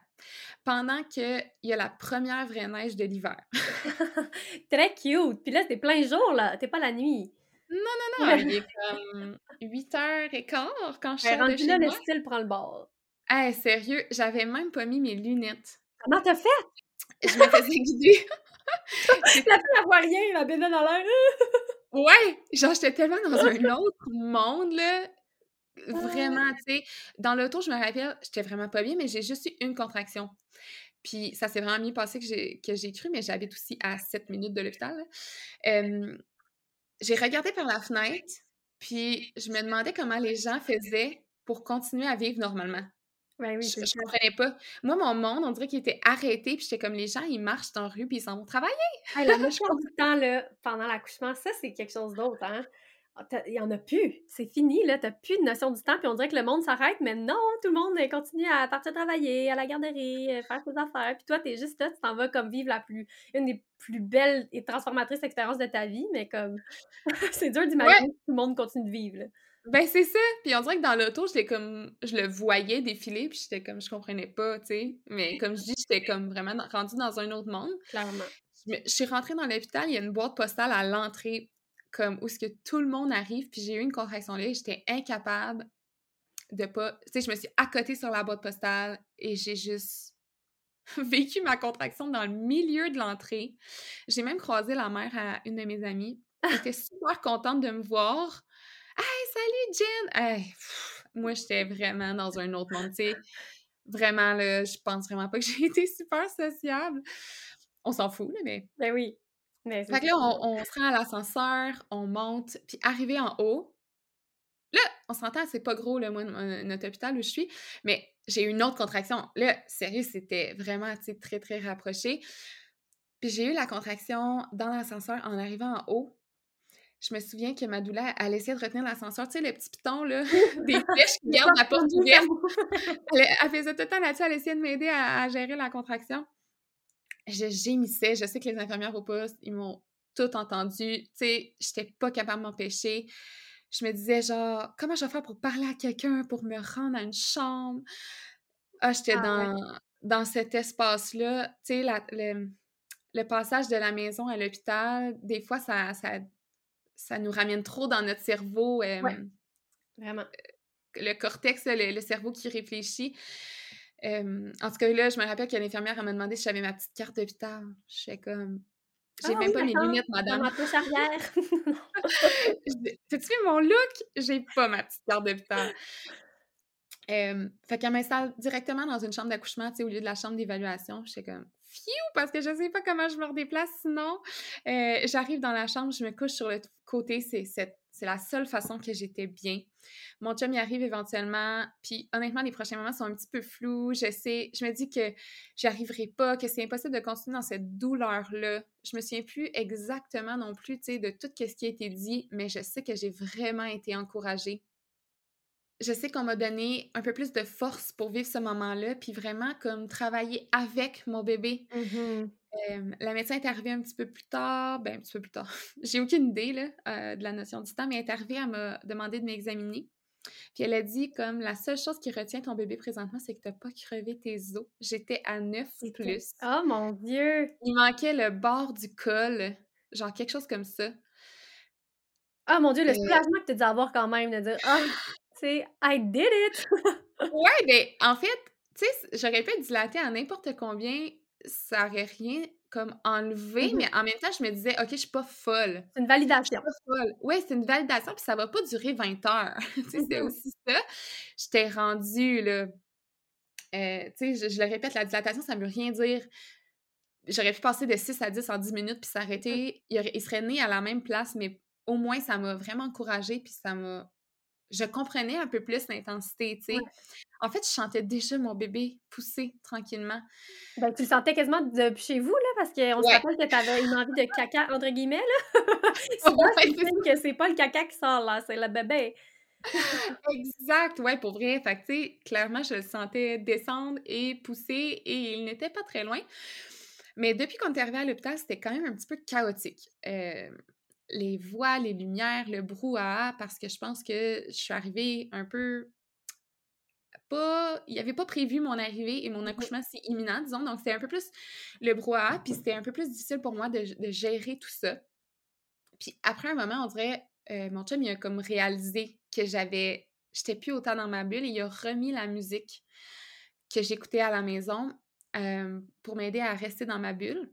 Pendant qu'il y a la première vraie neige de l'hiver. Très cute! Puis là, c'est plein jour, là. T'es pas la nuit. Non, non, non. il est comme 8h15 quand je suis de chez là, moi. le style prend le bord. Hey, sérieux, j'avais même pas mis mes lunettes. Comment t'as fait? Je me faisais guider. La elle voit rien, la bédaine dans l'air. ouais! Genre, j'étais tellement dans un autre monde, là. Vraiment, tu sais. Dans l'auto, je me rappelle, j'étais vraiment pas bien, mais j'ai juste eu une contraction. Puis ça s'est vraiment mieux passé que j'ai, que j'ai cru, mais j'habite aussi à 7 minutes de l'hôpital. j'ai regardé par la fenêtre, puis je me demandais comment les gens faisaient pour continuer à vivre normalement. Ben oui, je, je comprenais pas. Moi, mon monde, on dirait qu'il était arrêté, puis j'étais comme les gens, ils marchent dans la rue, puis ils s'en vont travailler. la notion du temps, là, pendant l'accouchement, ça, c'est quelque chose d'autre, hein? Ah, il y en a plus. C'est fini, là. T'as plus de notion du temps, puis on dirait que le monde s'arrête, mais non, tout le monde continue à partir travailler, à la garderie, euh, faire ses affaires. Puis toi, t'es juste là, tu t'en vas comme vivre la plus, une des plus belles et transformatrices expériences de ta vie, mais comme, c'est dur d'imaginer que tout le monde continue de vivre, là. Ben, c'est ça. Puis on dirait que dans l'auto, j'étais comme. Je le voyais défiler, puis j'étais comme. Je comprenais pas, tu sais. Mais comme je dis, j'étais comme vraiment rendue dans un autre monde. Clairement. Je, suis rentrée dans l'hôpital, il y a une boîte postale à l'entrée, comme où ce que tout le monde arrive, puis j'ai eu une contraction là, j'étais incapable de pas. Tu sais, je me suis accotée sur la boîte postale et j'ai juste vécu ma contraction dans le milieu de l'entrée. J'ai même croisé la mère à une de mes amies. Elle était super contente de me voir. Hey, salut Jen! moi, j'étais vraiment dans un autre monde. Tu sais, vraiment, là, je pense vraiment pas que j'ai été super sociable. On s'en fout, là, mais. Ben oui. Mais fait que là, on, se rend à l'ascenseur, on monte, puis arrivé en haut, là, on s'entend, c'est pas gros, là, moi, notre hôpital où je suis, mais j'ai eu une autre contraction. Là, sérieux, c'était vraiment, tu sais, très, très rapproché. Puis j'ai eu la contraction dans l'ascenseur en arrivant en haut je me souviens que ma douleur, elle essayait de retenir l'ascenseur. Tu sais, le petit piton, là, des flèches qui gardent la porte ouverte. Elle, faisait tout le temps là-dessus, elle essayait de m'aider à, gérer la contraction. Je gémissais. Je sais que les infirmières au poste, ils m'ont tout entendu. Tu sais, j'étais pas capable de m'empêcher. Je me disais, genre, comment je vais faire pour parler à quelqu'un, pour me rendre à une chambre? Ah, j'étais ah, dans, dans cet espace-là. Tu sais, le passage de la maison à l'hôpital, des fois, ça, ça, ça, nous ramène trop dans notre cerveau. Vraiment. Le cortex, le, cerveau qui réfléchit. en tout cas, là, je me rappelle qu'il y a une infirmière, elle m'a demandé si j'avais ma petite carte d'hôpital. Je suis comme, j'ai ah même pas mes lunettes, madame. Dans ma poche arrière. T'as-tu vu mon look? J'ai pas ma petite carte d'hôpital. Fait qu'elle m'installe directement dans une chambre d'accouchement, tu sais, au lieu de la chambre d'évaluation. J'étais comme, fiou, parce que je sais pas comment je me redéplace sinon. Euh, j'arrive dans la chambre, je me couche sur le côté, c'est c'est la seule façon que j'étais bien. Mon chum y arrive éventuellement, puis honnêtement, les prochains moments sont un petit peu flous. Je sais, je me dis que j'y arriverai pas, que c'est impossible de continuer dans cette douleur-là. Je me souviens plus exactement non plus, tu sais, de tout ce qui a été dit, mais je sais que j'ai vraiment été encouragée je sais qu'on m'a donné un peu plus de force pour vivre ce moment-là, puis vraiment comme travailler avec mon bébé. Mmh la médecin est arrivée un petit peu plus tard, ben un petit peu plus tard. J'ai aucune idée là, euh, de la notion du temps, mais elle est arrivée, elle m'a demandé de m'examiner. Puis elle a dit comme la seule chose qui retient ton bébé présentement, c'est que tu n'as pas crevé tes os. J'étais à 9 plus. Oh mon Dieu! Il manquait le bord du col, genre quelque chose comme ça. Oh mon Dieu, le euh soulagement que tu dû avoir quand même de dire Ah, c'est I did it! ouais, mais en fait, tu sais, j'aurais pu dilater à n'importe combien, ça aurait rien comme enlevé, mmh mais en même temps, je me disais, OK, je suis pas folle. C'est une validation. Je suis pas folle. Oui, c'est une validation, puis ça va pas durer 20 heures. tu sais, c'est mmh aussi ça. J'étais rendue, là. Euh, tu sais, je, le répète, la dilatation, ça veut rien dire. J'aurais pu passer de 6 à 10 en 10 minutes puis s'arrêter. Il, il, serait né à la même place, mais au moins, ça m'a vraiment encouragée puis ça m'a je comprenais un peu plus l'intensité, tu sais. En fait, je sentais déjà mon bébé pousser tranquillement. Ben, tu le sentais quasiment depuis chez vous, là, parce qu'on se rappelle que tu avais une envie de caca, entre guillemets, là. Souvent, que c'est pas le caca qui sort, là, c'est le bébé. exact, ouais, pour vrai. Fait que, tu sais, clairement, je le sentais descendre et pousser et il n'était pas très loin. Mais depuis qu'on est arrivé à l'hôpital, c'était quand même un petit peu chaotique. Euh, les voix, les lumières, le brouhaha, parce que je pense que je suis arrivée un peu pas. Il n'y avait pas prévu mon arrivée et mon accouchement, c'est imminent, disons. Donc, c'était un peu plus le brouhaha, puis c'était un peu plus difficile pour moi de, gérer tout ça. Puis après un moment, on dirait, euh, mon chum, il a comme réalisé que j'avais. J'étais plus autant dans ma bulle et il a remis la musique que j'écoutais à la maison euh, pour m'aider à rester dans ma bulle.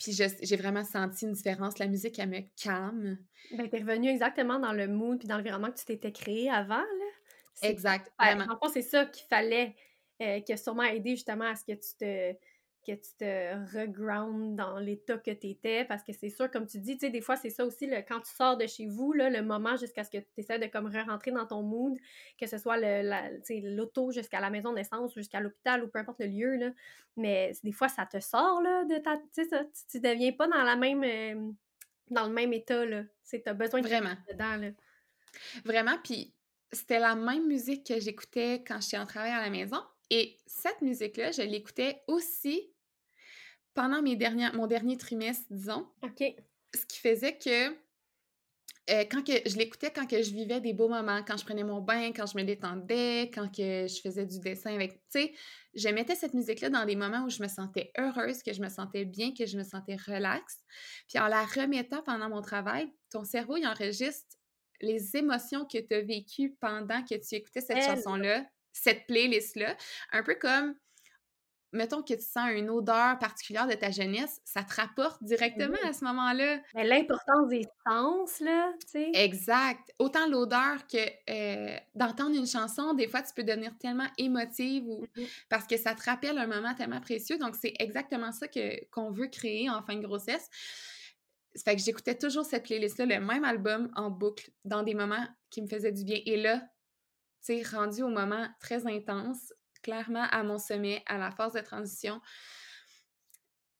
Puis j'ai vraiment senti une différence. La musique, elle me calme. Ben, t'es revenue exactement dans le mood puis dans l'environnement que tu t'étais créé avant, là. Exact, vraiment. En c'est ça qu'il fallait, euh, qui a sûrement aidé justement à ce que tu te que tu te reground dans l'état que tu étais, parce que c'est sûr, comme tu dis, tu sais, des fois, c'est ça aussi, le, quand tu sors de chez vous, là, le moment jusqu'à ce que tu essaies de comme re-rentrer dans ton mood, que ce soit l'auto jusqu'à la maison d'essence, jusqu'à l'hôpital ou peu importe le lieu, là, mais des fois, ça te sort, là, de ta, tu sais, tu ne deviens pas dans la même, euh, dans le même état, là, tu as besoin de Vraiment. dedans, là. Vraiment, puis c'était la même musique que j'écoutais quand j'étais en travail à la maison, et cette musique-là, je l'écoutais aussi pendant mes dernières, mon dernier trimestre, disons. OK. Ce qui faisait que euh, quand que je l'écoutais quand que je vivais des beaux moments, quand je prenais mon bain, quand je me détendais, quand que je faisais du dessin avec, tu sais, je mettais cette musique-là dans des moments où je me sentais heureuse, que je me sentais bien, que je me sentais relaxe. Puis en la remettant pendant mon travail, ton cerveau, il enregistre les émotions que tu as vécues pendant que tu écoutais cette chanson-là cette playlist-là. Un peu comme, mettons que tu sens une odeur particulière de ta jeunesse, ça te rapporte directement à ce moment-là. Mais l'importance des sens, là, tu sais. Exact. Autant l'odeur que euh, d'entendre une chanson, des fois, tu peux devenir tellement émotive ou mmh parce que ça te rappelle un moment tellement précieux. Donc, c'est exactement ça que, qu'on veut créer en fin de grossesse. Ça fait que j'écoutais toujours cette playlist-là, le même album en boucle, dans des moments qui me faisaient du bien. Et là, tu sais, rendu au moment très intense, clairement à mon sommet, à la phase de transition,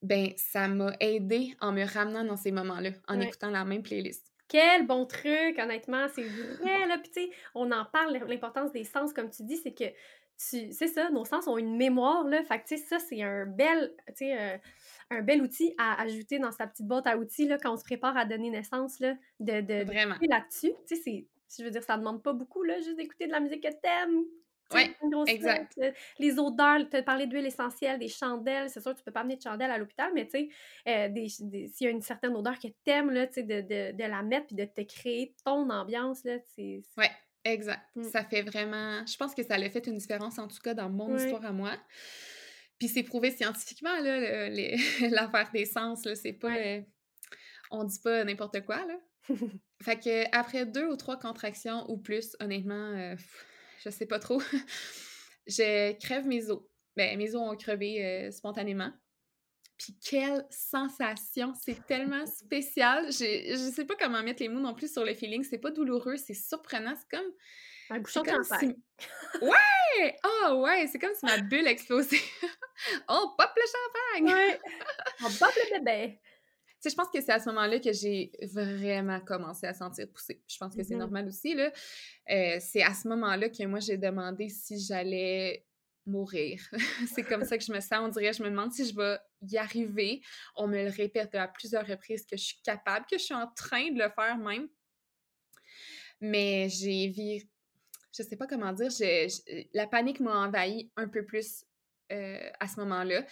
ben ça m'a aidé en me ramenant dans ces moments-là, en écoutant la même playlist. Quel bon truc, honnêtement, c'est vrai, là. Puis, tu sais, on en parle, l'importance des sens, comme tu dis, c'est que, tu c'est ça, nos sens ont une mémoire, là. Fait que, tu sais, ça, c'est un bel, tu sais, euh, un bel outil à ajouter dans sa petite boîte à outils, là, quand on se prépare à donner naissance, là, de, de, Vraiment. là-dessus. Tu sais, c'est je veux dire, ça demande pas beaucoup, là, juste d'écouter de la musique que t'aimes. Ouais, exact. les odeurs, tu as parlé d'huile essentielle, des chandelles. C'est sûr, tu peux pas amener de chandelles à l'hôpital, mais tu sais, euh, s'il y a une certaine odeur que tu aimes, là, de, de, de, la mettre puis de te créer ton ambiance, là, c'est... Ouais, exact. Mm. Ça fait vraiment... Je pense que ça a fait une différence, en tout cas, dans mon histoire à moi. Puis c'est prouvé scientifiquement, là, l'affaire des sens, là, c'est pas... Euh, on dit pas n'importe quoi, là. fait que après deux ou trois contractions ou plus, honnêtement, euh, je sais pas trop, je crève mes os. Ben, mes os ont crevé euh, spontanément. Puis quelle sensation! C'est tellement spécial. Je, je sais pas comment mettre les mots non plus sur le feeling. C'est pas douloureux, c'est surprenant. C'est comme. Un bouchon de champagne. Ouais! Oh ouais! C'est comme si ma bulle explosait. on pop le champagne! Ouais! On pop le bébé! Sais, je pense que c'est à ce moment-là que j'ai vraiment commencé à sentir pousser. Je pense que c'est mm-hmm. normal aussi, là. Euh, c'est à ce moment-là que moi, j'ai demandé si j'allais mourir. c'est comme ça que je me sens. On dirait, je me demande si je vais y arriver. On me le répète à plusieurs reprises que je suis capable, que je suis en train de le faire même. Mais j'ai vu, je sais pas comment dire, la panique m'a envahi un peu plus euh, à ce moment-là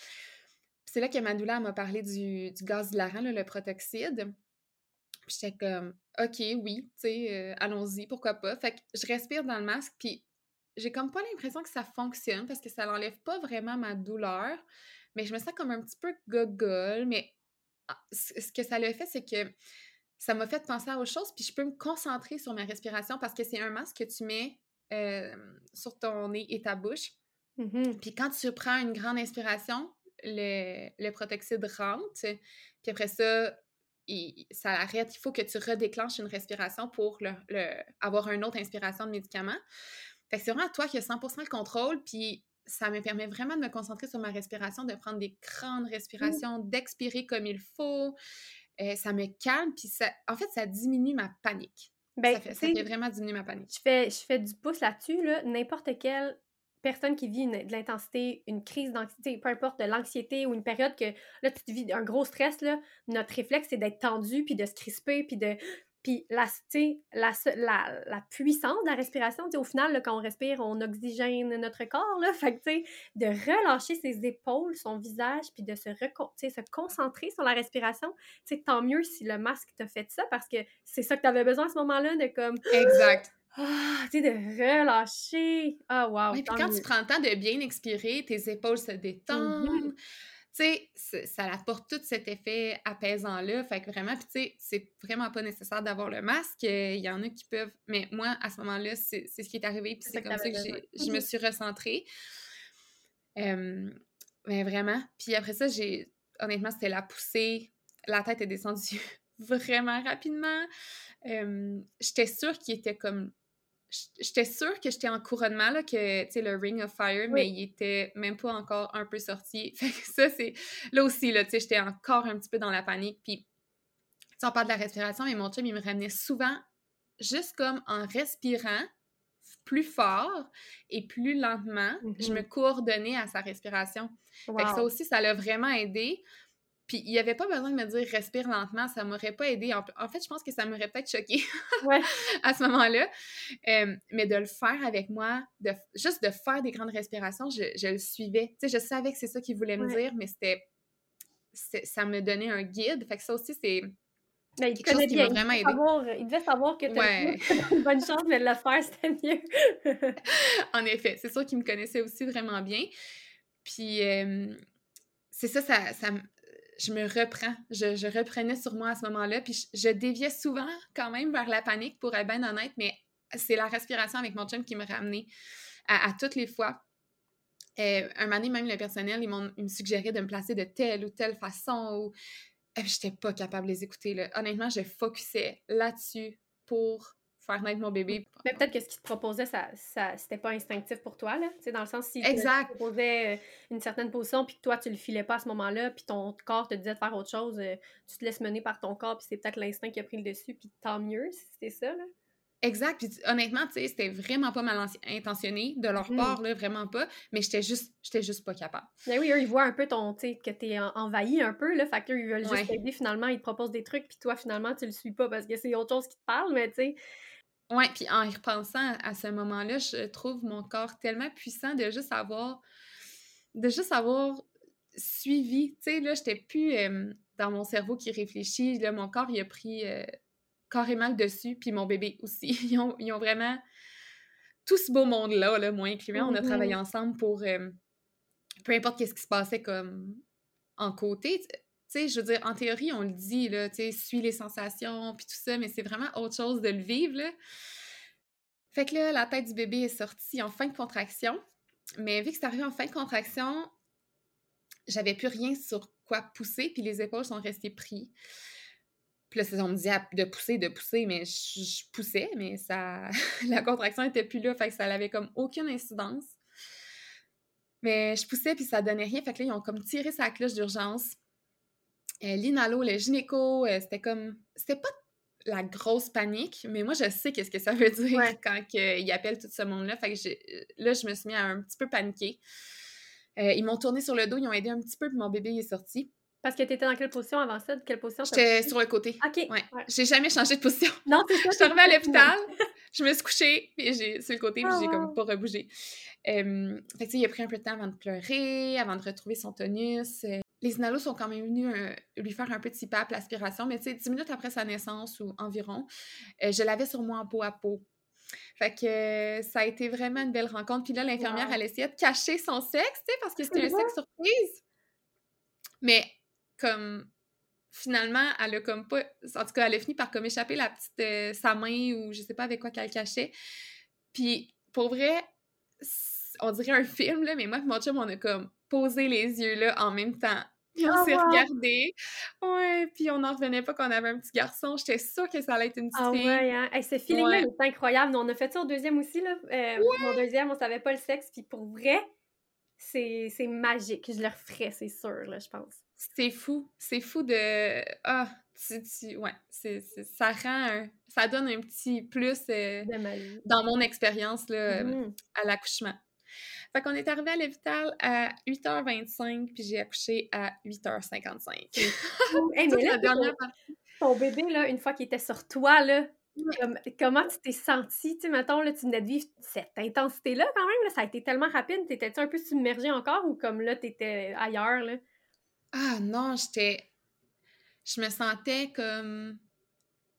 c'est là que Madoula m'a parlé du, gaz hilarant, le protoxyde. J'étais comme, OK, oui, tu sais, euh, allons-y, pourquoi pas. Fait que je respire dans le masque, puis j'ai comme pas l'impression que ça fonctionne parce que ça n'enlève pas vraiment ma douleur, mais je me sens comme un petit peu gogol. Mais ah, ce que ça l'a fait, c'est que ça m'a fait penser à autre chose, puis je peux me concentrer sur ma respiration parce que c'est un masque que tu mets euh, sur ton nez et ta bouche. Mm-hmm. Puis quand tu prends une grande inspiration, le, le protoxyde rentre, puis après ça, il, ça arrête. Il faut que tu redéclenches une respiration pour le, avoir une autre inspiration de médicament. Fait que c'est vraiment toi qui as 100% le contrôle, puis ça me permet vraiment de me concentrer sur ma respiration, de prendre des grandes mmh. respirations, d'expirer comme il faut. Euh, ça me calme, puis ça, en fait, ça diminue ma panique. Ben, ça, fait, ça fait vraiment diminuer ma panique. Je fais, je fais du pouce là-dessus. Là. N'importe quel personne qui vit de l'intensité, une crise d'anxiété, peu importe, de l'anxiété ou une période que là, tu vis un gros stress, là, notre réflexe, c'est d'être tendu, puis de se crisper, puis de. Puis la, la, la, puissance de la respiration, au final, quand on respire, on oxygène notre corps. Là, fait que, de relâcher ses épaules, son visage, puis de se, se concentrer sur la respiration, tant mieux si le masque t'a fait ça, parce que c'est ça que tu avais besoin à ce moment-là, de comme... Exact ah, tu sais, de relâcher. Ah, wow. puis quand tu prends le temps de bien expirer, tes épaules se détendent. Mm-hmm. Tu sais, ça apporte tout cet effet apaisant-là. Fait que vraiment, puis tu sais, c'est vraiment pas nécessaire d'avoir le masque. Il y en a qui peuvent. Mais moi, à ce moment-là, c'est ce qui est arrivé. Puis c'est comme ça que je me mm-hmm. suis recentrée. mais vraiment. Puis après ça, j'ai. Honnêtement, c'était la poussée. La tête est descendue vraiment rapidement. j'étais sûre qu'il était comme j'étais sûre que j'étais en couronnement, là, que, tu sais, le Ring of Fire, mais il était même pas encore un peu sorti. Fait que ça, c'est... Là aussi, là, tu sais, j'étais encore un petit peu dans la panique. Puis, tu on parle de la respiration, mais mon chum, il me ramenait souvent juste comme en respirant plus fort et plus lentement, je me mm-hmm. coordonnais à sa respiration. Fait que ça aussi, ça l'a vraiment aidé. Puis il n'y avait pas besoin de me dire respire lentement, ça m'aurait pas aidé. En, fait, je pense que ça m'aurait peut-être choqué à ce moment-là. mais de le faire avec moi, de, juste de faire des grandes respirations, je, le suivais. Tu sais, je savais que c'est ça qu'il voulait me dire, mais c'était. Ça me donnait un guide. Fait que ça aussi, c'est. Mais il quelque chose qui m'a vraiment aidé. il devait savoir que tu ouais. une bonne chance, mais de le faire, c'était mieux. en effet, c'est sûr qu'il me connaissait aussi vraiment bien. Puis, c'est ça, ça, ça, je me reprends. Je, reprenais sur moi à ce moment-là. Puis je, déviais souvent quand même vers la panique, pour être bien honnête, mais c'est la respiration avec mon chum qui me ramenait à, toutes les fois. Euh, un moment même le personnel, ils, me suggéraient de me placer de telle ou telle façon. Ou... Je n'étais pas capable de les écouter. Honnêtement, je focusais là-dessus pour faire naître mon bébé. Mais peut-être que ce qu'il te proposait, ça, ça c'était pas instinctif pour toi, là. dans le sens, si te proposait euh, une certaine position, puis que toi, tu le filais pas à ce moment-là, puis ton corps te disait de faire autre chose, euh, tu te laisses mener par ton corps, puis c'est peut-être l'instinct qui a pris le dessus, puis tant mieux si c'était ça, là. Exact. Puis honnêtement, tu sais, c'était vraiment pas mal intentionné de leur mm-hmm. part, là, vraiment pas. Mais j'étais juste, j'étais juste pas capable. Mais oui, eux, ils voient un peu ton, tu sais, que t'es envahi un peu, là. Fait qu'eux, ils veulent juste t'aider finalement. Ils te proposent des trucs, puis toi, finalement, tu le suis pas parce que c'est autre chose qui te parle, mais tu sais, Ouais, puis en y repensant à ce moment-là, je trouve mon corps tellement puissant de juste avoir de juste avoir suivi. Tu sais, là, j'étais plus dans mon cerveau qui réfléchit. Là, mon corps, il a pris euh, carrément le dessus, puis mon bébé aussi. Ils ont, ils ont vraiment tout ce beau monde-là, là, moi incluant, on a travaillé mm-hmm. ensemble pour peu importe qu'est-ce qui se passait comme en côté. Tu sais, je veux dire, en théorie, on le dit, là, tu sais, suis les sensations, puis tout ça, mais c'est vraiment autre chose de le vivre, là. Fait que là, la tête du bébé est sortie en fin de contraction. Mais vu que c'est arrivé en fin de contraction, j'avais plus rien sur quoi pousser, puis les épaules sont restées prises. Puis là, on me disait de pousser, de pousser, mais je, poussais, mais ça la contraction était plus là, fait que ça n'avait comme aucune incidence. Mais je poussais, puis ça donnait rien, fait que là, ils ont comme tiré sa cloche d'urgence. Euh, L'inalo, le gynéco, euh, c'était comme... C'était pas la grosse panique, mais moi, je sais qu'est-ce que ça veut dire quand ils appellent tout ce monde-là. Fait que là, je me suis mis à un petit peu paniquer. Euh, ils m'ont tourné sur le dos, ils ont aidé un petit peu, puis mon bébé est sorti. Parce que tu étais dans quelle position avant ça? quelle position? J'étais sur le côté. OK. Ouais. J'ai jamais changé de position. Non, c'est ça. je suis arrivée à l'hôpital, je me suis couchée, puis j'ai sur le côté, puis j'ai comme ah. pas rebougé. Euh, fait que, il a pris un peu de temps avant de pleurer, avant de retrouver son tonus. Euh, les inalos sont quand même venus euh, lui faire un petit CPAP, l'aspiration, mais tu sais, 10 minutes après sa naissance ou environ, je l'avais sur moi en peau à peau. Fait que ça a été vraiment une belle rencontre. Puis là, l'infirmière, elle essayait de cacher son sexe, tu sais, parce que c'était un sexe surprise. Mais comme finalement, elle a comme pas. En tout cas, elle a fini par comme échapper la petite euh, sa main ou je sais pas avec quoi qu'elle cachait. Puis pour vrai, on dirait un film, là, mais moi et mon chum, on a comme posé les yeux là en même temps. Puis on ah, s'est regardé. Ouais, puis on n'en revenait pas qu'on avait un petit garçon. J'étais sûre que ça allait être une petite ah, fille. Ouais, hein? ce feeling-là est incroyable. on a fait ça au deuxième aussi, là. Euh, mon deuxième, on savait pas le sexe. Puis pour vrai, c'est magique. Je le referais, c'est sûr, là, je pense. C'est fou. C'est fou de. Ah, tu, ouais, c'est, ça rend ça donne un petit plus euh, dans mon expérience là, mmh à l'accouchement. Fait qu'on est arrivé à l'hôpital à 8h25, puis j'ai accouché à 8h55. hey, mais partie. Ton bébé, là, une fois qu'il était sur toi, là, comment tu t'es sentie? Tu sais, mettons, là, tu venais de vivre cette intensité-là quand même, là, ça a été tellement rapide. T'étais-tu un peu submergée encore ou comme là, t'étais ailleurs, là? Ah non, j'étais... Je me sentais comme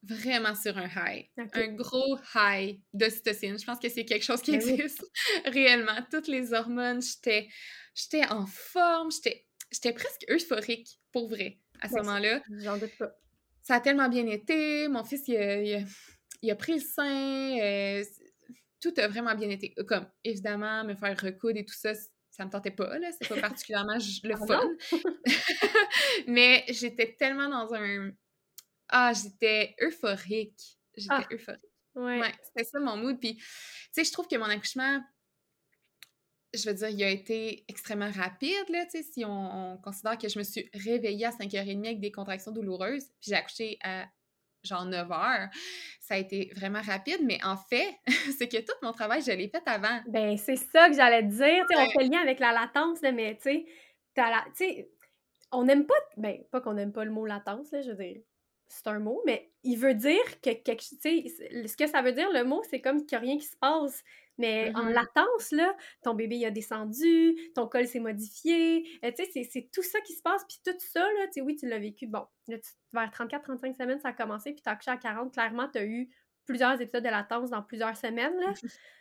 vraiment sur un high. Un gros high d'ocytocine. Je pense que c'est quelque chose qui ben existe réellement. Toutes les hormones, j'étais, j'étais en forme, j'étais, j'étais presque euphorique, pour vrai, à ce ben, moment-là. J'en doute pas. Ça a tellement bien été. Mon fils, il a, il a, pris le sein. Euh, tout a vraiment bien été. Comme, évidemment, me faire recoudre et tout ça, ça me tentait pas, là. C'est pas particulièrement le ah fun. Mais j'étais tellement dans un ah, j'étais euphorique. J'étais ah, euphorique. Ouais. c'était ça mon mood. Puis, tu sais, je trouve que mon accouchement, je veux dire, il a été extrêmement rapide, là, tu sais, si on, considère que je me suis réveillée à 5h30 avec des contractions douloureuses, puis j'ai accouché à genre 9 h ça a été vraiment rapide, mais en fait, c'est que tout mon travail, je l'ai fait avant. Ben, c'est ça que j'allais te dire, tu sais, on fait le lien avec la latence, mais tu sais, on n'aime pas, ben, pas qu'on n'aime pas le mot latence, là, je veux dire, c'est un mot, mais il veut dire que quelque ce que ça veut dire, le mot, c'est comme qu'il n'y a rien qui se passe. Mais en mm-hmm. latence, là, ton bébé il a descendu, ton col s'est modifié, euh, tu sais, c'est tout ça qui se passe, puis tout ça, là, tu sais, oui, tu l'as vécu, bon, là, vers 34-35 semaines, ça a commencé, puis tu as accouché à 40, clairement, tu as eu plusieurs épisodes de latence dans plusieurs semaines, là.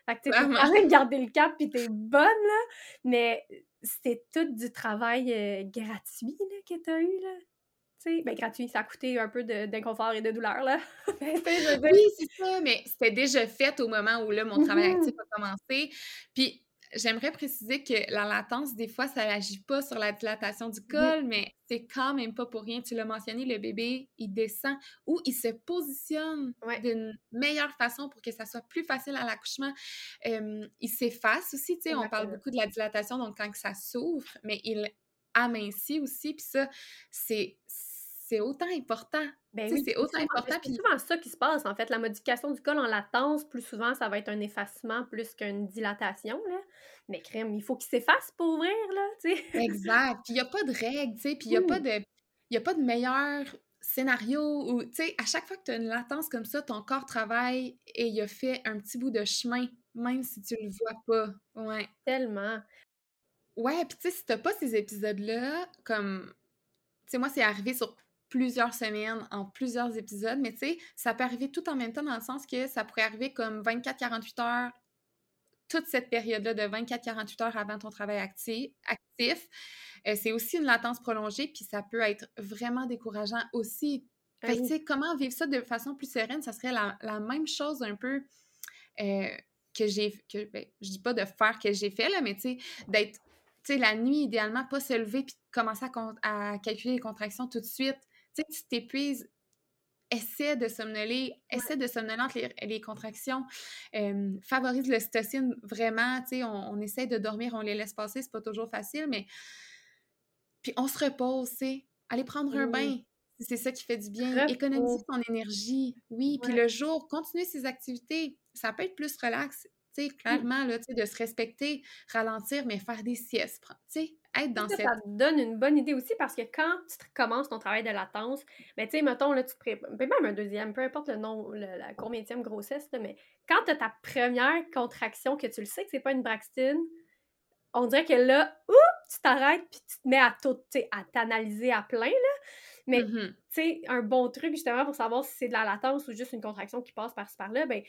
Fait que tu quand même garder le cap, puis t'es bonne, là, mais c'est tout du travail euh, gratuit, là, que t'as eu, là sais, ben gratuit, ça a coûté un peu d'inconfort et de douleur, là. Ben, oui, c'est ça, mais c'était déjà fait au moment où là, mon travail mmh actif a commencé. Puis j'aimerais préciser que la latence, des fois, ça n'agit pas sur la dilatation du col, mais c'est quand même pas pour rien. Tu l'as mentionné, le bébé, il descend ou il se positionne d'une meilleure façon pour que ça soit plus facile à l'accouchement. il s'efface aussi, tu sais, on parle beaucoup de la dilatation, donc quand ça s'ouvre, mais il amincit aussi, puis ça, c'est c'est autant important. Ben oui, c'est autant important. C'est souvent ça qui se passe, en fait. La modification du col en latence, plus souvent, ça va être un effacement plus qu'une dilatation, là. Mais crème, il faut qu'il s'efface pour ouvrir, là, tu sais. Exact. Puis il n'y a pas de règle, tu sais. Puis il n'y a, pas de... a pas de meilleure scénario où, tu sais, à chaque fois que tu as une latence comme ça, ton corps travaille et il a fait un petit bout de chemin, même si tu le vois pas. Ouais. Tellement. Ouais, puis tu sais, si t'as pas ces épisodes-là, comme, tu sais, moi, c'est arrivé sur plusieurs semaines, en plusieurs épisodes, mais tu sais, ça peut arriver tout en même temps dans le sens que ça pourrait arriver comme 24-48 heures, toute cette période-là de 24-48 heures avant ton travail actif. actif. Euh, c'est aussi une latence prolongée, puis ça peut être vraiment décourageant aussi. Fait que, tu sais, comment vivre ça de façon plus sereine, ça serait la, même chose un peu euh, que j'ai... que ben, Je dis pas de faire que j'ai fait, là, mais tu sais, d'être... Tu sais, la nuit, idéalement, pas se lever puis commencer à, à calculer les contractions tout de suite. Sais, tu t'épuises essaie de somnoler, essaie de somnoler entre les, contractions, favorise le l'ocytocine vraiment, tu sais, on, essaie de dormir, on les laisse passer, c'est pas toujours facile, mais puis on se repose, tu sais, aller prendre un bain, c'est ça qui fait du bien, économiser son énergie, oui, puis le jour, continuer ses activités, ça peut être plus relax, tu sais, clairement, là, tu sais, de se respecter, ralentir, mais faire des siestes, tu sais, être dans cette... Ça te donne une bonne idée aussi parce que quand tu commences ton travail de latence, ben tu sais, mettons, là, tu te prépares, même un deuxième, peu importe le nom, la combienième grossesse, mais quand tu as ta première contraction, que tu le sais que c'est pas une Braxton, on dirait que là, oups, tu t'arrêtes puis tu te mets à tout, à t'analyser à plein, là. Mais, mmh tu sais, un bon truc, justement, pour savoir si c'est de la latence ou juste une contraction qui passe par-ci par-là, ben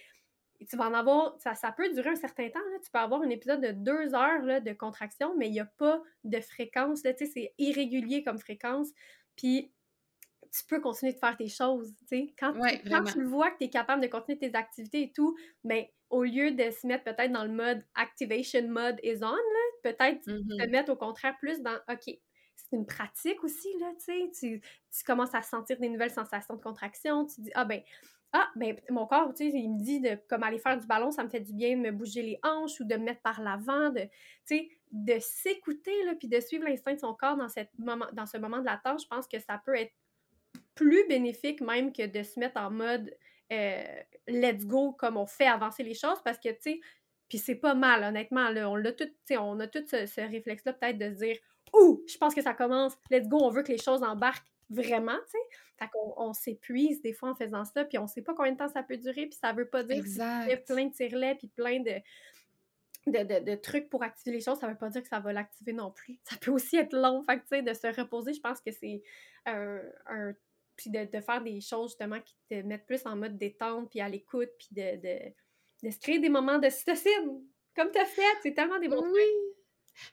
tu vas en avoir, ça, ça peut durer un certain temps. Là. Tu peux avoir un épisode de deux heures là, de contraction, mais il n'y a pas de fréquence. C'est irrégulier comme fréquence. Puis tu peux continuer de faire tes choses. Quand, quand tu vois que tu es capable de continuer tes activités et tout, ben, au lieu de se mettre peut-être dans le mode activation mode is on, peut-être te mm-hmm. mettre au contraire plus dans OK, c'est une pratique aussi, là, tu, tu commences à sentir des nouvelles sensations de contraction, tu dis, ah ben, ah, ben, mon corps, tu sais, il me dit de comme aller faire du ballon, ça me fait du bien de me bouger les hanches ou de me mettre par l'avant, de, tu sais, de s'écouter, là, puis de suivre l'instinct de son corps dans, ce moment de latence, je pense que ça peut être plus bénéfique même que de se mettre en mode euh, let's go comme on fait avancer les choses parce que, tu sais, puis c'est pas mal, honnêtement, là, on tout, tu on a tout ce, ce réflexe-là peut-être de se dire « Ouh, je pense que ça commence, let's go, on veut que les choses embarquent vraiment, tu sais. Fait qu'on on, s'épuise des fois en faisant ça, puis on sait pas combien de temps ça peut durer, puis ça veut pas dire qu'il y a plein de tirelets, puis plein de, de, de, trucs pour activer les choses, ça veut pas dire que ça va l'activer non plus. Ça peut aussi être long, fait tu sais, de se reposer, je pense que c'est un, puis de, de, faire des choses justement qui te mettent plus en mode détente, puis à l'écoute, puis de, de, de, se créer des moments de cytocine, comme tu as fait, c'est tellement des bons Oui!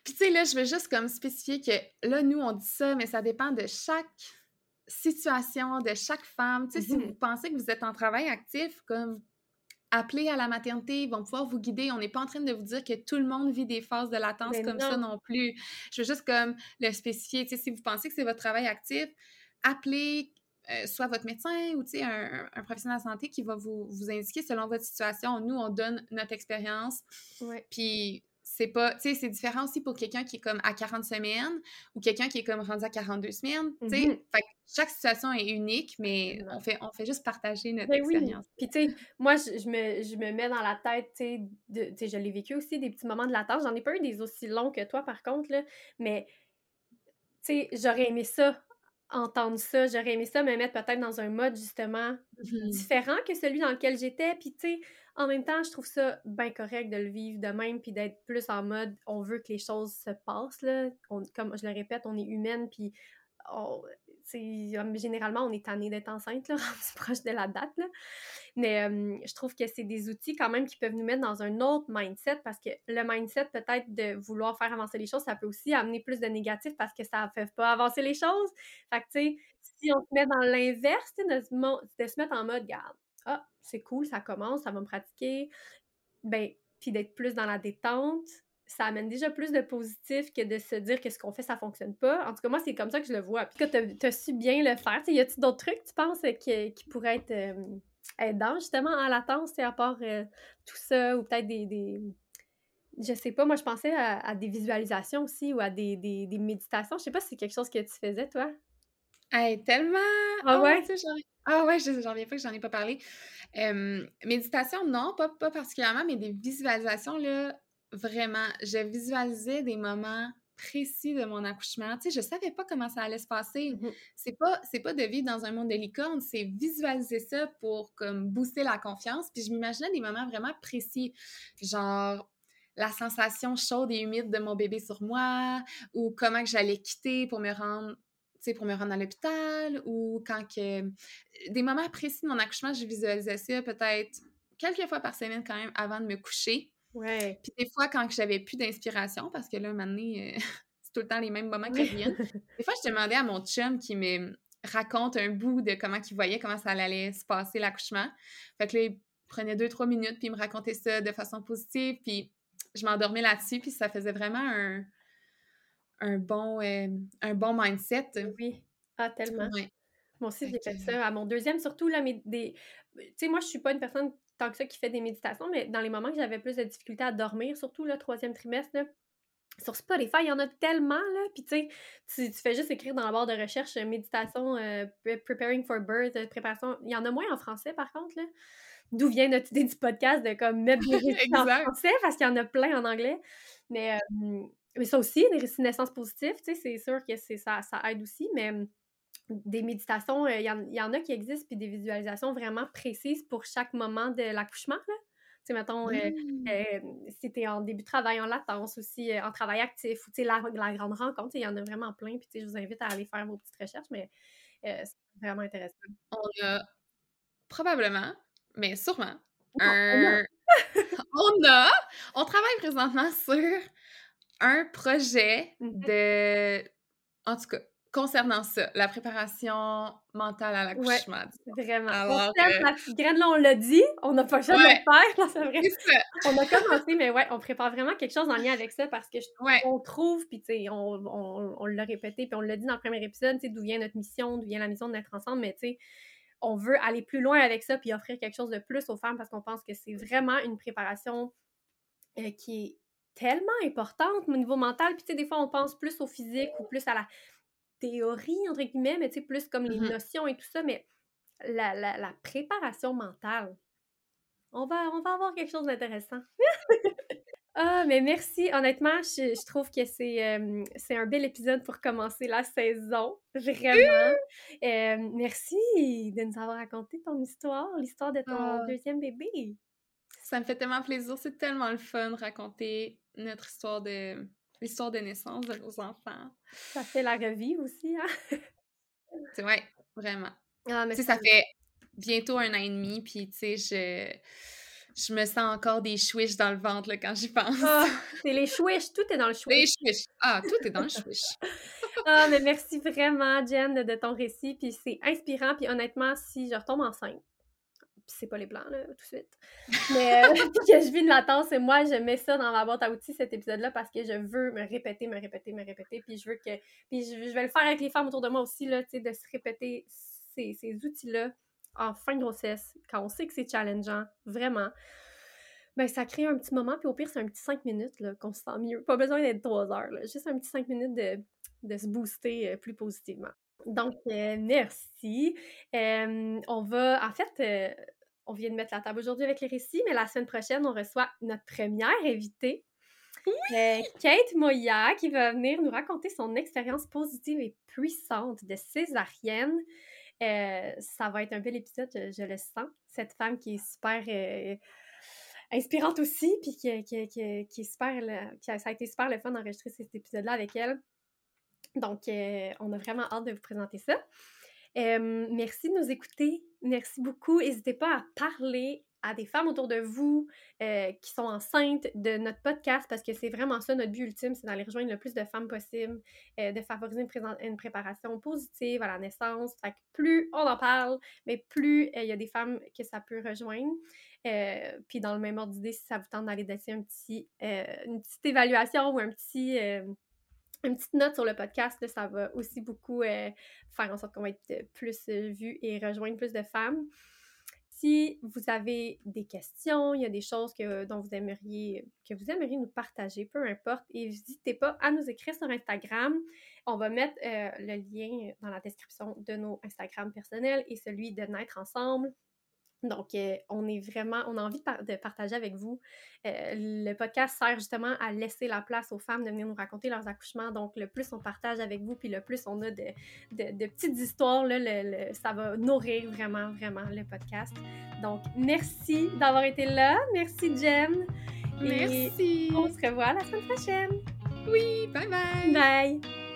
Puis tu sais, là, je veux juste comme spécifier que là, nous, on dit ça, mais ça dépend de chaque situation de chaque femme. Tu sais, si vous mm-hmm. pensez que vous êtes en travail actif, comme appelez à la maternité, ils vont pouvoir vous guider. On n'est pas en train de vous dire que tout le monde vit des phases de latence comme ça non plus. Je veux juste comme le spécifier. Tu sais, si vous pensez que c'est votre travail actif, appelez euh, soit votre médecin ou un, un, professionnel de santé qui va vous, vous indiquer selon votre situation. Nous, on donne notre expérience. Puis c'est pas, tu sais, c'est différent aussi pour quelqu'un qui est comme à 40 semaines ou quelqu'un qui est comme rendu à 42 semaines, tu sais. Fait chaque situation est unique, mais on fait, on fait juste partager notre ben expérience. Puis, tu sais, moi, je, me, je, me, mets dans la tête, tu sais, je l'ai vécu aussi, des petits moments de latence. J'en ai pas eu des aussi longs que toi, par contre, là, mais, tu sais, j'aurais aimé ça, entendre ça. J'aurais aimé ça me mettre peut-être dans un mode, justement, mm-hmm. différent que celui dans lequel j'étais. Puis, tu sais, en même temps, je trouve ça bien correct de le vivre de même, puis d'être plus en mode on veut que les choses se passent. Là. comme je le répète, on est humaine, puis généralement, on est tanné d'être enceinte, là, proche de la date. Là. Mais je trouve que c'est des outils quand même qui peuvent nous mettre dans un autre mindset parce que le mindset, peut-être de vouloir faire avancer les choses, ça peut aussi amener plus de négatifs parce que ça ne fait pas avancer les choses. Fait que, tu sais, si on se met dans l'inverse, de, de, se mettre en mode, garde, ah, c'est cool, ça commence, ça va me pratiquer. Ben, puis d'être plus dans la détente, ça amène déjà plus de positif que de se dire que ce qu'on fait, ça fonctionne pas. En tout cas, moi, c'est comme ça que je le vois. Puis que tu as, su bien le faire. y a-t-il d'autres trucs, tu penses, qui, qui pourraient être euh, aidants, justement, en latence, à part euh, tout ça, ou peut-être des, des, Je sais pas, moi, je pensais à, des visualisations aussi, ou à des, des, des méditations. Je sais pas si c'est quelque chose que tu faisais, toi. Hey, tellement! Ah ouais? Ah ouais, j'en reviens pas que j'en ai pas parlé. méditation, non, pas, pas particulièrement, mais des visualisations, là, vraiment. Je visualisais des moments précis de mon accouchement. Tu sais, je savais pas comment ça allait se passer. Mhm. C'est pas, c'est pas de vivre dans un monde de licorne, c'est visualiser ça pour comme booster la confiance. Puis je m'imaginais des moments vraiment précis, genre la sensation chaude et humide de mon bébé sur moi, ou comment que j'allais quitter pour me rendre pour me rendre à l'hôpital ou quand que... Des moments précis de mon accouchement, je visualisais ça peut-être quelques fois par semaine quand même avant de me coucher. Ouais. Puis des fois, quand j'avais plus d'inspiration, parce que là, maintenant, euh, c'est tout le temps les mêmes moments qui reviennent, des fois, je demandais à mon chum qui me raconte un bout de comment il voyait, comment ça allait se passer l'accouchement. Fait que là, il prenait deux, trois minutes, puis il me racontait ça de façon positive, puis je m'endormais là-dessus, puis ça faisait vraiment un, un, bon, euh, un bon mindset. Oui. Ah, tellement. Ouais. Moi aussi, j'ai fait ça. À mon deuxième, surtout, là, mais des... Tu sais, moi, je suis pas une personne tant que ça qui fait des méditations, mais dans les moments que j'avais plus de difficulté à dormir, surtout le troisième trimestre, là, sur Spotify, il y en a tellement, là. Puis, tu sais, tu, fais juste écrire dans la barre de recherche euh, méditation, euh, pre- preparing for birth, euh, préparation. Il y en a moins en français, par contre, là. D'où vient notre idée du podcast de comme mettre des récits en français, parce qu'il y en a plein en anglais. Mais, euh, mais ça aussi, des récits de naissance positifs, tu sais, c'est sûr que c'est ça, ça aide aussi, mais des méditations, euh, il y, en- il y en a qui existent, puis des visualisations vraiment précises pour chaque moment de l'accouchement, là. Tu sais, mettons, euh, Mm. euh, si t'es en début de travail, en latence aussi, euh, en travail actif, ou tu sais, la, la grande rencontre, il y en a vraiment plein, puis tu sais, je vous invite à aller faire vos petites recherches, mais euh, c'est vraiment intéressant. On a probablement, mais sûrement, on a. un... on a... On travaille présentement sur un projet de... En tout cas, concernant ça, la préparation mentale à l'accouchement. Vraiment. Alors, on euh, la petite graine, là, on l'a dit, on n'a pas jamais Ouais. le faire, là, c'est vrai. Ça, On a commencé, mais ouais, on prépare vraiment quelque chose en lien avec ça parce que je ouais. on trouve, puis tu sais, on, on, on l'a répété, puis on l'a dit dans le premier épisode, tu sais, d'où vient notre mission, d'où vient la mission de d'être ensemble, mais tu sais, on veut aller plus loin avec ça, puis offrir quelque chose de plus aux femmes parce qu'on pense que c'est vraiment une préparation euh, qui est tellement importante au niveau mental, puis tu sais, des fois, on pense plus au physique ou plus à la théorie, entre guillemets, mais tu sais, plus comme les Mhm. notions et tout ça, mais la, la, la préparation mentale, on va, on va avoir quelque chose d'intéressant. Ah, mais merci. Honnêtement, je, je trouve que c'est euh, c'est un bel épisode pour commencer la saison. Vraiment. Euh, merci de nous avoir raconté ton histoire, l'histoire de ton Ah. deuxième bébé. Ça me fait tellement plaisir. C'est tellement le fun de raconter notre histoire de... L'histoire de naissance de nos enfants. Ça fait la revue aussi, hein? C'est ouais, vraiment. Ah, mais Tu sais, ça fait bientôt un an et demi, puis tu sais, je, je me sens encore des chouiches dans le ventre là, quand j'y pense. Ah, c'est les chouiches, tout est dans le chouiche. chouiches. Ah, tout est dans le chouiche. Ah, mais merci vraiment, Jen, de, ton récit. Puis c'est inspirant. Puis honnêtement, si je retombe enceinte, c'est pas les plans, là, tout de suite, mais euh, que je vis une latence, et moi, je mets ça dans ma boîte à outils, cet épisode-là, parce que je veux me répéter, me répéter, me répéter. Puis je veux que. Puis je, je vais le faire avec les femmes autour de moi aussi, là, tu sais, de se répéter ces, ces outils-là en fin de grossesse, quand on sait que c'est challengeant, vraiment. Ben, ça crée un petit moment, puis au pire, c'est un petit 5 minutes qu'on se sent mieux. Pas besoin d'être 3 heures, là, juste un petit 5 minutes de, de se booster euh, plus positivement. Donc, euh, merci. Euh, on va, en fait, on vient de mettre la table aujourd'hui avec les récits, mais la semaine prochaine, on reçoit notre première invitée, euh, Kate Moya, qui va venir nous raconter son expérience positive et puissante de césarienne. Euh, ça va être un bel épisode, je, je le sens. Cette femme qui est super euh, inspirante aussi, puis qui, qui, qui, qui est super. là, ça a été super le fun d'enregistrer cet épisode-là avec elle. Donc, on a vraiment hâte de vous présenter ça. Merci de nous écouter. Merci beaucoup. N'hésitez pas à parler à des femmes autour de vous euh, qui sont enceintes de notre podcast parce que c'est vraiment ça notre but ultime, c'est d'aller rejoindre le plus de femmes possible, euh, de favoriser une, une préparation positive à la naissance. Fait que plus on en parle, mais plus euh, il y a des femmes que ça peut rejoindre. Puis dans le même ordre d'idée, si ça vous tente d'aller laisser une petite évaluation ou un petit, une petite note sur le podcast, ça va aussi beaucoup euh, faire en sorte qu'on va être euh, plus euh, vu et rejoindre plus de femmes. Si vous avez des questions, il y a des choses que, dont vous aimeriez, que vous aimeriez nous partager, peu importe, n'hésitez pas à nous écrire sur Instagram. On va mettre le lien dans la description de nos Instagram personnels et celui de Naître Ensemble. Donc, euh, on est vraiment, on a envie de, partager avec vous. Euh, le podcast sert justement à laisser la place aux femmes de venir nous raconter leurs accouchements. Donc, le plus on partage avec vous, puis le plus on a de, de, petites histoires, là, ça va nourrir vraiment, vraiment le podcast. Donc, merci d'avoir été là. Merci, Jen. Merci. on se revoit la semaine prochaine. Oui, bye bye. Bye.